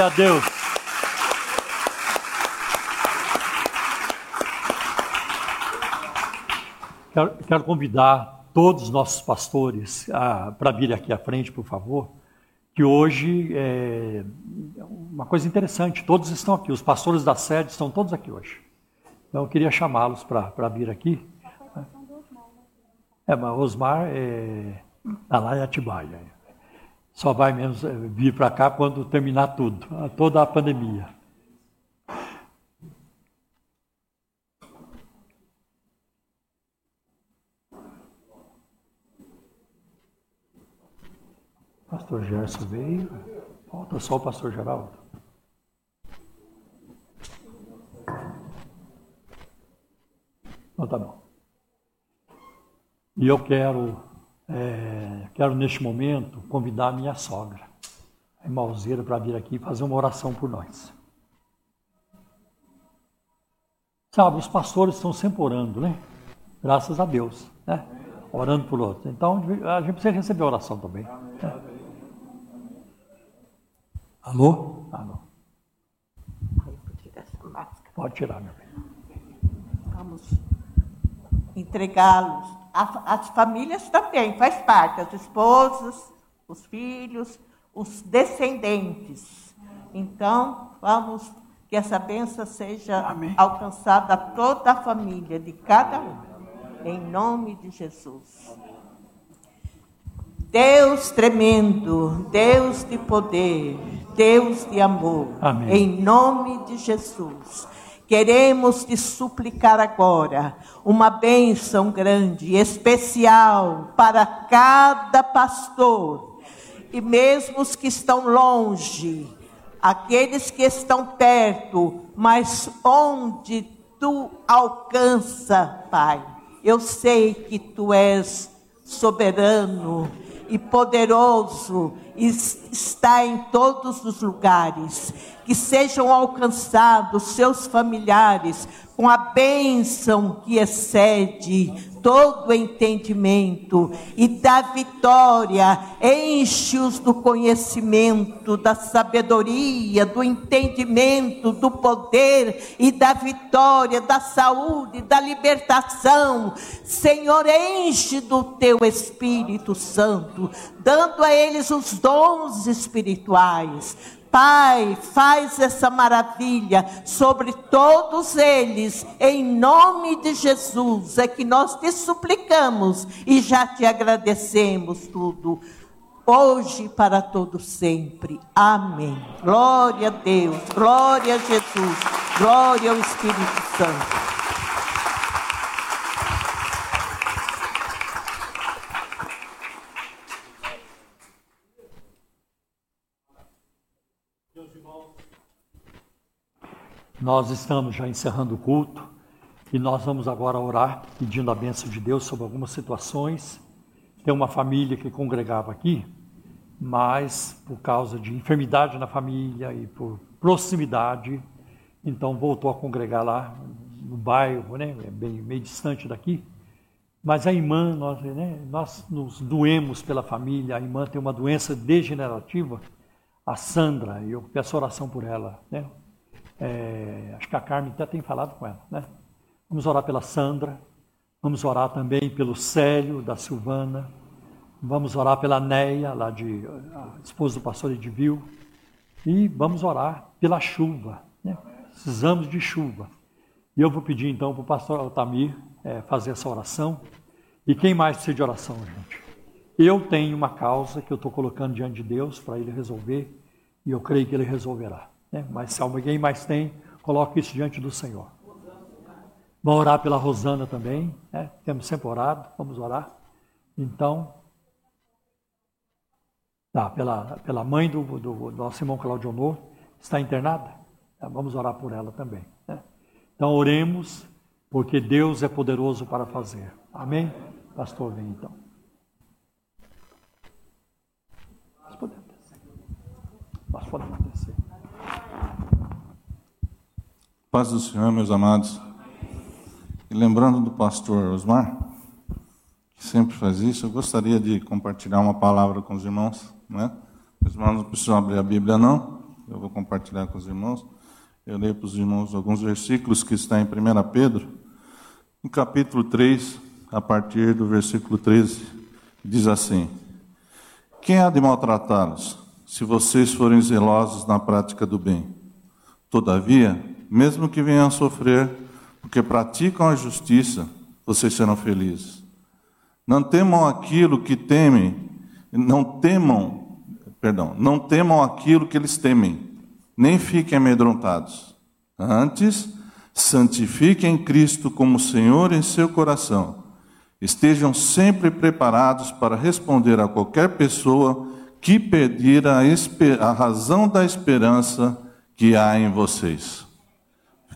Glória a Deus. Quero, quero convidar todos os nossos pastores para vir aqui à frente, por favor, que hoje é uma coisa interessante, todos estão aqui, os pastores da sede estão todos aqui hoje. Então eu queria chamá-los para vir aqui. É, mas Osmar é, está lá em Atibaia. Só vai menos é, vir para cá quando terminar tudo, toda a pandemia. Pastor Gerson veio. Falta só o pastor Geraldo. Então tá bom. E eu quero, é, quero neste momento convidar minha sogra, a Malzeira, para vir aqui fazer uma oração por nós. Sabe, os pastores estão sempre orando, né? Graças a Deus, né? Orando por outros. Então a gente precisa receber oração também. Né? Alô? Alô. Pode tirar, meu bem. Vamos entregá-los. As famílias também, faz parte, as esposas, os filhos, os descendentes. Então, vamos que essa benção seja Amém. alcançada a toda a família, de cada um, em nome de Jesus. Deus tremendo, Deus de poder, Deus de amor, Amém. em nome de Jesus. Queremos te suplicar agora uma bênção grande, especial para cada pastor, e mesmo os que estão longe, aqueles que estão perto, mas onde tu alcança, Pai. Eu sei que tu és soberano e poderoso está em todos os lugares. Que sejam alcançados seus familiares com a bênção que excede todo entendimento e da vitória, enche-os do conhecimento, da sabedoria, do entendimento, do poder e da vitória, da saúde, da libertação. Senhor, enche do teu Espírito Santo, dando a eles os dons espirituais Pai, faz essa maravilha sobre todos eles, em nome de Jesus, é que nós te suplicamos e já te agradecemos tudo, hoje para todo sempre. Amém. Glória a Deus, glória a Jesus, glória ao Espírito Santo. Nós estamos já encerrando o culto e nós vamos agora orar pedindo a bênção de Deus sobre algumas situações. Tem uma família que congregava aqui, mas por causa de enfermidade na família e por proximidade, então voltou a congregar lá no bairro, né, é bem meio distante daqui. Mas a irmã, nós, né, nós nos doemos pela família, a irmã tem uma doença degenerativa, a Sandra, e eu peço oração por ela, né? É, acho que a Carmen até tem falado com ela, né? Vamos orar pela Sandra, vamos orar também pelo Célio, da Silvana, vamos orar pela Neia, lá de esposa do pastor Edivil, e vamos orar pela chuva, né? Precisamos de chuva. E eu vou pedir então para o pastor Altamir é, fazer essa oração. E quem mais precisa de oração, gente? Eu tenho uma causa que eu estou colocando diante de Deus para ele resolver, e eu creio que ele resolverá. Né? Mas se alguém mais tem, coloque isso diante do Senhor. Vamos orar pela Rosana também. Né? Temos sempre orado, vamos orar. Então, tá, pela, pela mãe do, do, do nosso irmão Claudio Honor, está internada. Tá, vamos orar por ela também. Né? Então, oremos, porque Deus é poderoso para fazer. Amém? Pastor, vem então. Nós podemos descer. Nós podemos descer. Paz do Senhor, meus amados. E lembrando do pastor Osmar, que sempre faz isso, eu gostaria de compartilhar uma palavra com os irmãos, né? Os irmãos não precisam abrir a Bíblia, não. Eu vou compartilhar com os irmãos. Eu leio para os irmãos alguns versículos que estão em 1 Pedro. No capítulo 3, a partir do versículo 13, diz assim: Quem há de maltratá-los, se vocês forem zelosos na prática do bem? Todavia, mesmo que venham a sofrer, porque praticam a justiça, vocês serão felizes. Não temam aquilo que temem, não temam, perdão, não temam aquilo que eles temem, nem fiquem amedrontados. Antes, santifiquem Cristo como Senhor em seu coração. Estejam sempre preparados para responder a qualquer pessoa que pedir a, a razão da esperança que há em vocês.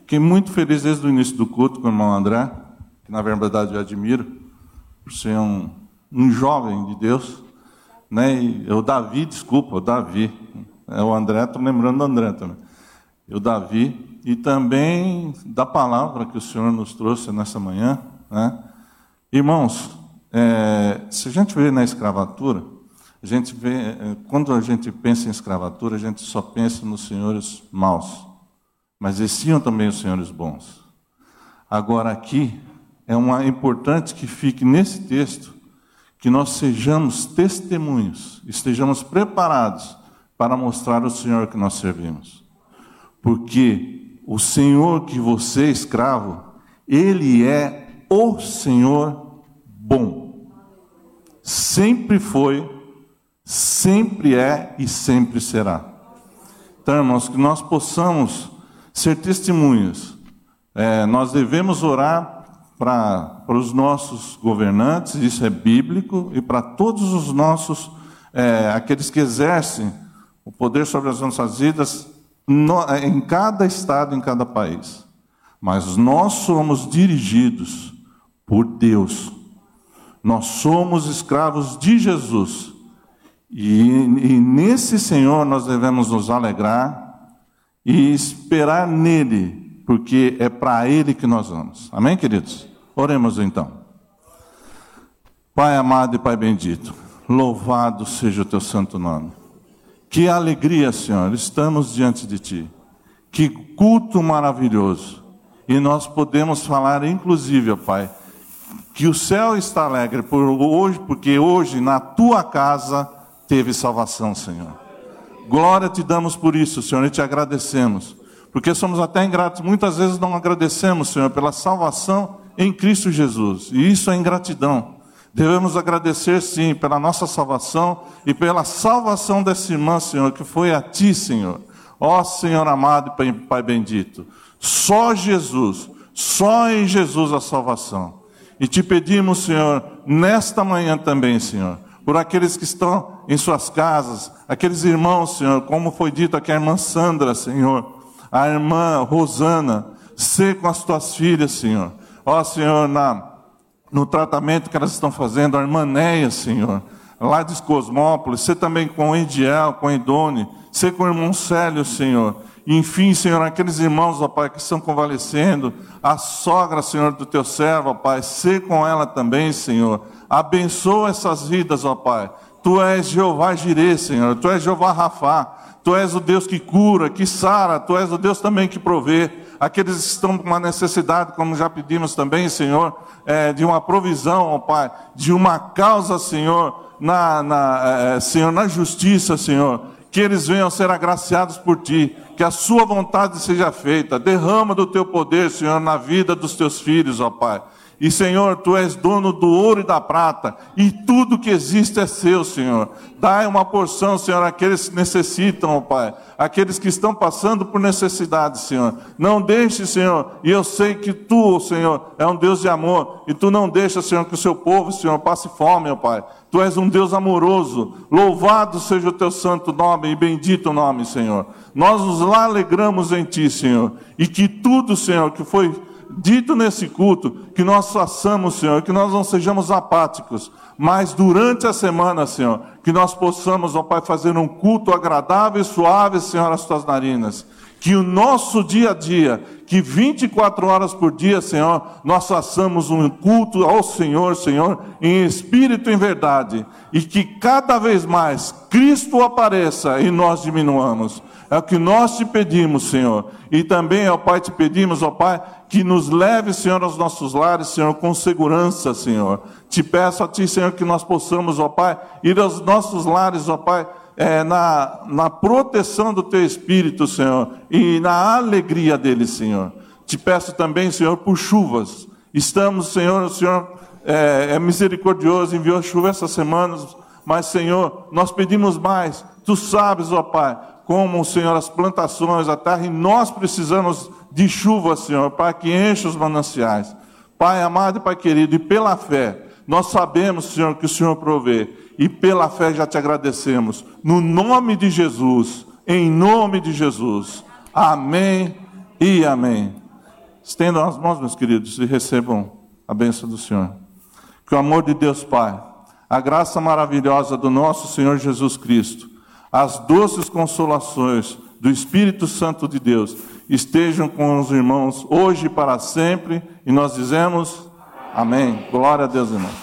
Fiquei muito feliz desde o início do culto com o irmão André, que na verdade eu admiro, por ser um, um jovem de Deus. Né? E, o Davi, desculpa, o Davi. É, o André, estou lembrando do André também. O Davi, e também da palavra que o Senhor nos trouxe nessa manhã. Né? Irmãos, é, se a gente vê na escravatura, a gente vê, é, quando a gente pensa em escravatura, a gente só pensa nos senhores maus mas existiam também os senhores bons. Agora, aqui, é uma, importante que fique nesse texto que nós sejamos testemunhos, estejamos preparados para mostrar o Senhor que nós servimos. Porque o Senhor que você é escravo, Ele é o Senhor bom. Sempre foi, sempre é e sempre será. Então, irmãos, que nós possamos ser testemunhas. É, nós devemos orar para os nossos governantes, isso é bíblico, e para todos os nossos, é, aqueles que exercem o poder sobre as nossas vidas no, em cada estado, em cada país. Mas nós somos dirigidos por Deus. Nós somos escravos de Jesus. E, e nesse Senhor nós devemos nos alegrar e esperar nele, porque é para ele que nós vamos. Amém, queridos? Oremos então. Pai amado e Pai bendito, louvado seja o teu santo nome. Que alegria, Senhor, estamos diante de ti. Que culto maravilhoso. E nós podemos falar, inclusive, Pai, que o céu está alegre por hoje, porque hoje na tua casa teve salvação, Senhor. Glória te damos por isso, Senhor, e te agradecemos. Porque somos até ingratos, muitas vezes não agradecemos, Senhor, pela salvação em Cristo Jesus. E isso é ingratidão. Devemos agradecer, sim, pela nossa salvação e pela salvação dessa irmã, Senhor, que foi a Ti, Senhor. Ó Senhor amado e Pai bendito. Só Jesus, só em Jesus a salvação. E te pedimos, Senhor, nesta manhã também, Senhor, por aqueles que estão em suas casas, aqueles irmãos, Senhor, como foi dito aqui a irmã Sandra, Senhor, a irmã Rosana, ser com as tuas filhas, Senhor. Ó, Senhor, na, no tratamento que elas estão fazendo, a irmã Neia, Senhor, lá de Cosmópolis, ser também com o Ediel, com a Idone, ser com o irmão Célio, Senhor. Enfim, Senhor, aqueles irmãos, ó Pai, que estão convalescendo, a sogra, Senhor, do teu servo, ó Pai, ser com ela também, Senhor Abençoa essas vidas, ó Pai. Tu és Jeová Jireh, Senhor. Tu és Jeová Rafá. Tu és o Deus que cura, que sara. Tu és o Deus também que provê. Aqueles que estão com uma necessidade, como já pedimos também, Senhor, é, de uma provisão, ó Pai, de uma causa, Senhor, na, na é, Senhor, na justiça, Senhor. Que eles venham ser agraciados por Ti. Que a Sua vontade seja feita. Derrama do Teu poder, Senhor, na vida dos Teus filhos, ó Pai. E Senhor, tu és dono do ouro e da prata, e tudo que existe é seu, Senhor. Dai uma porção, Senhor, àqueles que necessitam, Pai, aqueles que estão passando por necessidade, Senhor. Não deixe, Senhor, e eu sei que tu, Senhor, é um Deus de amor, e tu não deixa, Senhor, que o seu povo, Senhor, passe fome, ó Pai. Tu és um Deus amoroso. Louvado seja o teu santo nome e bendito nome, Senhor. Nós nos alegramos em ti, Senhor, e que tudo, Senhor, que foi dito nesse culto, que nós façamos, Senhor, que nós não sejamos apáticos, mas durante a semana, Senhor, que nós possamos, ó Pai, fazer um culto agradável e suave, Senhor, às tuas narinas. Que o nosso dia a dia, que 24 horas por dia, Senhor, nós façamos um culto ao Senhor, Senhor, em espírito e em verdade. E que cada vez mais Cristo apareça e nós diminuamos. É o que nós te pedimos, Senhor. E também, ó Pai, te pedimos, ó Pai, que nos leve, Senhor, aos nossos lares, Senhor, com segurança, Senhor. Te peço a Ti, Senhor, que nós possamos, ó Pai, ir aos nossos lares, ó Pai, é, na, na proteção do Teu Espírito, Senhor, e na alegria dele, Senhor. Te peço também, Senhor, por chuvas. Estamos, Senhor, o Senhor é, é misericordioso, enviou chuva essas semanas, mas, Senhor, nós pedimos mais. Tu sabes, ó Pai, como, Senhor, as plantações, a terra, e nós precisamos de chuva, Senhor, para que enche os mananciais. Pai amado e Pai querido, e pela fé, nós sabemos, Senhor, que o Senhor provê, e pela fé já te agradecemos. No nome de Jesus, em nome de Jesus. Amém e amém. Estendam as mãos, meus queridos, e recebam a bênção do Senhor. Que o amor de Deus Pai, a graça maravilhosa do nosso Senhor Jesus Cristo, as doces consolações do Espírito Santo de Deus estejam com os irmãos hoje e para sempre, e nós dizemos amém. Glória a Deus, irmãos.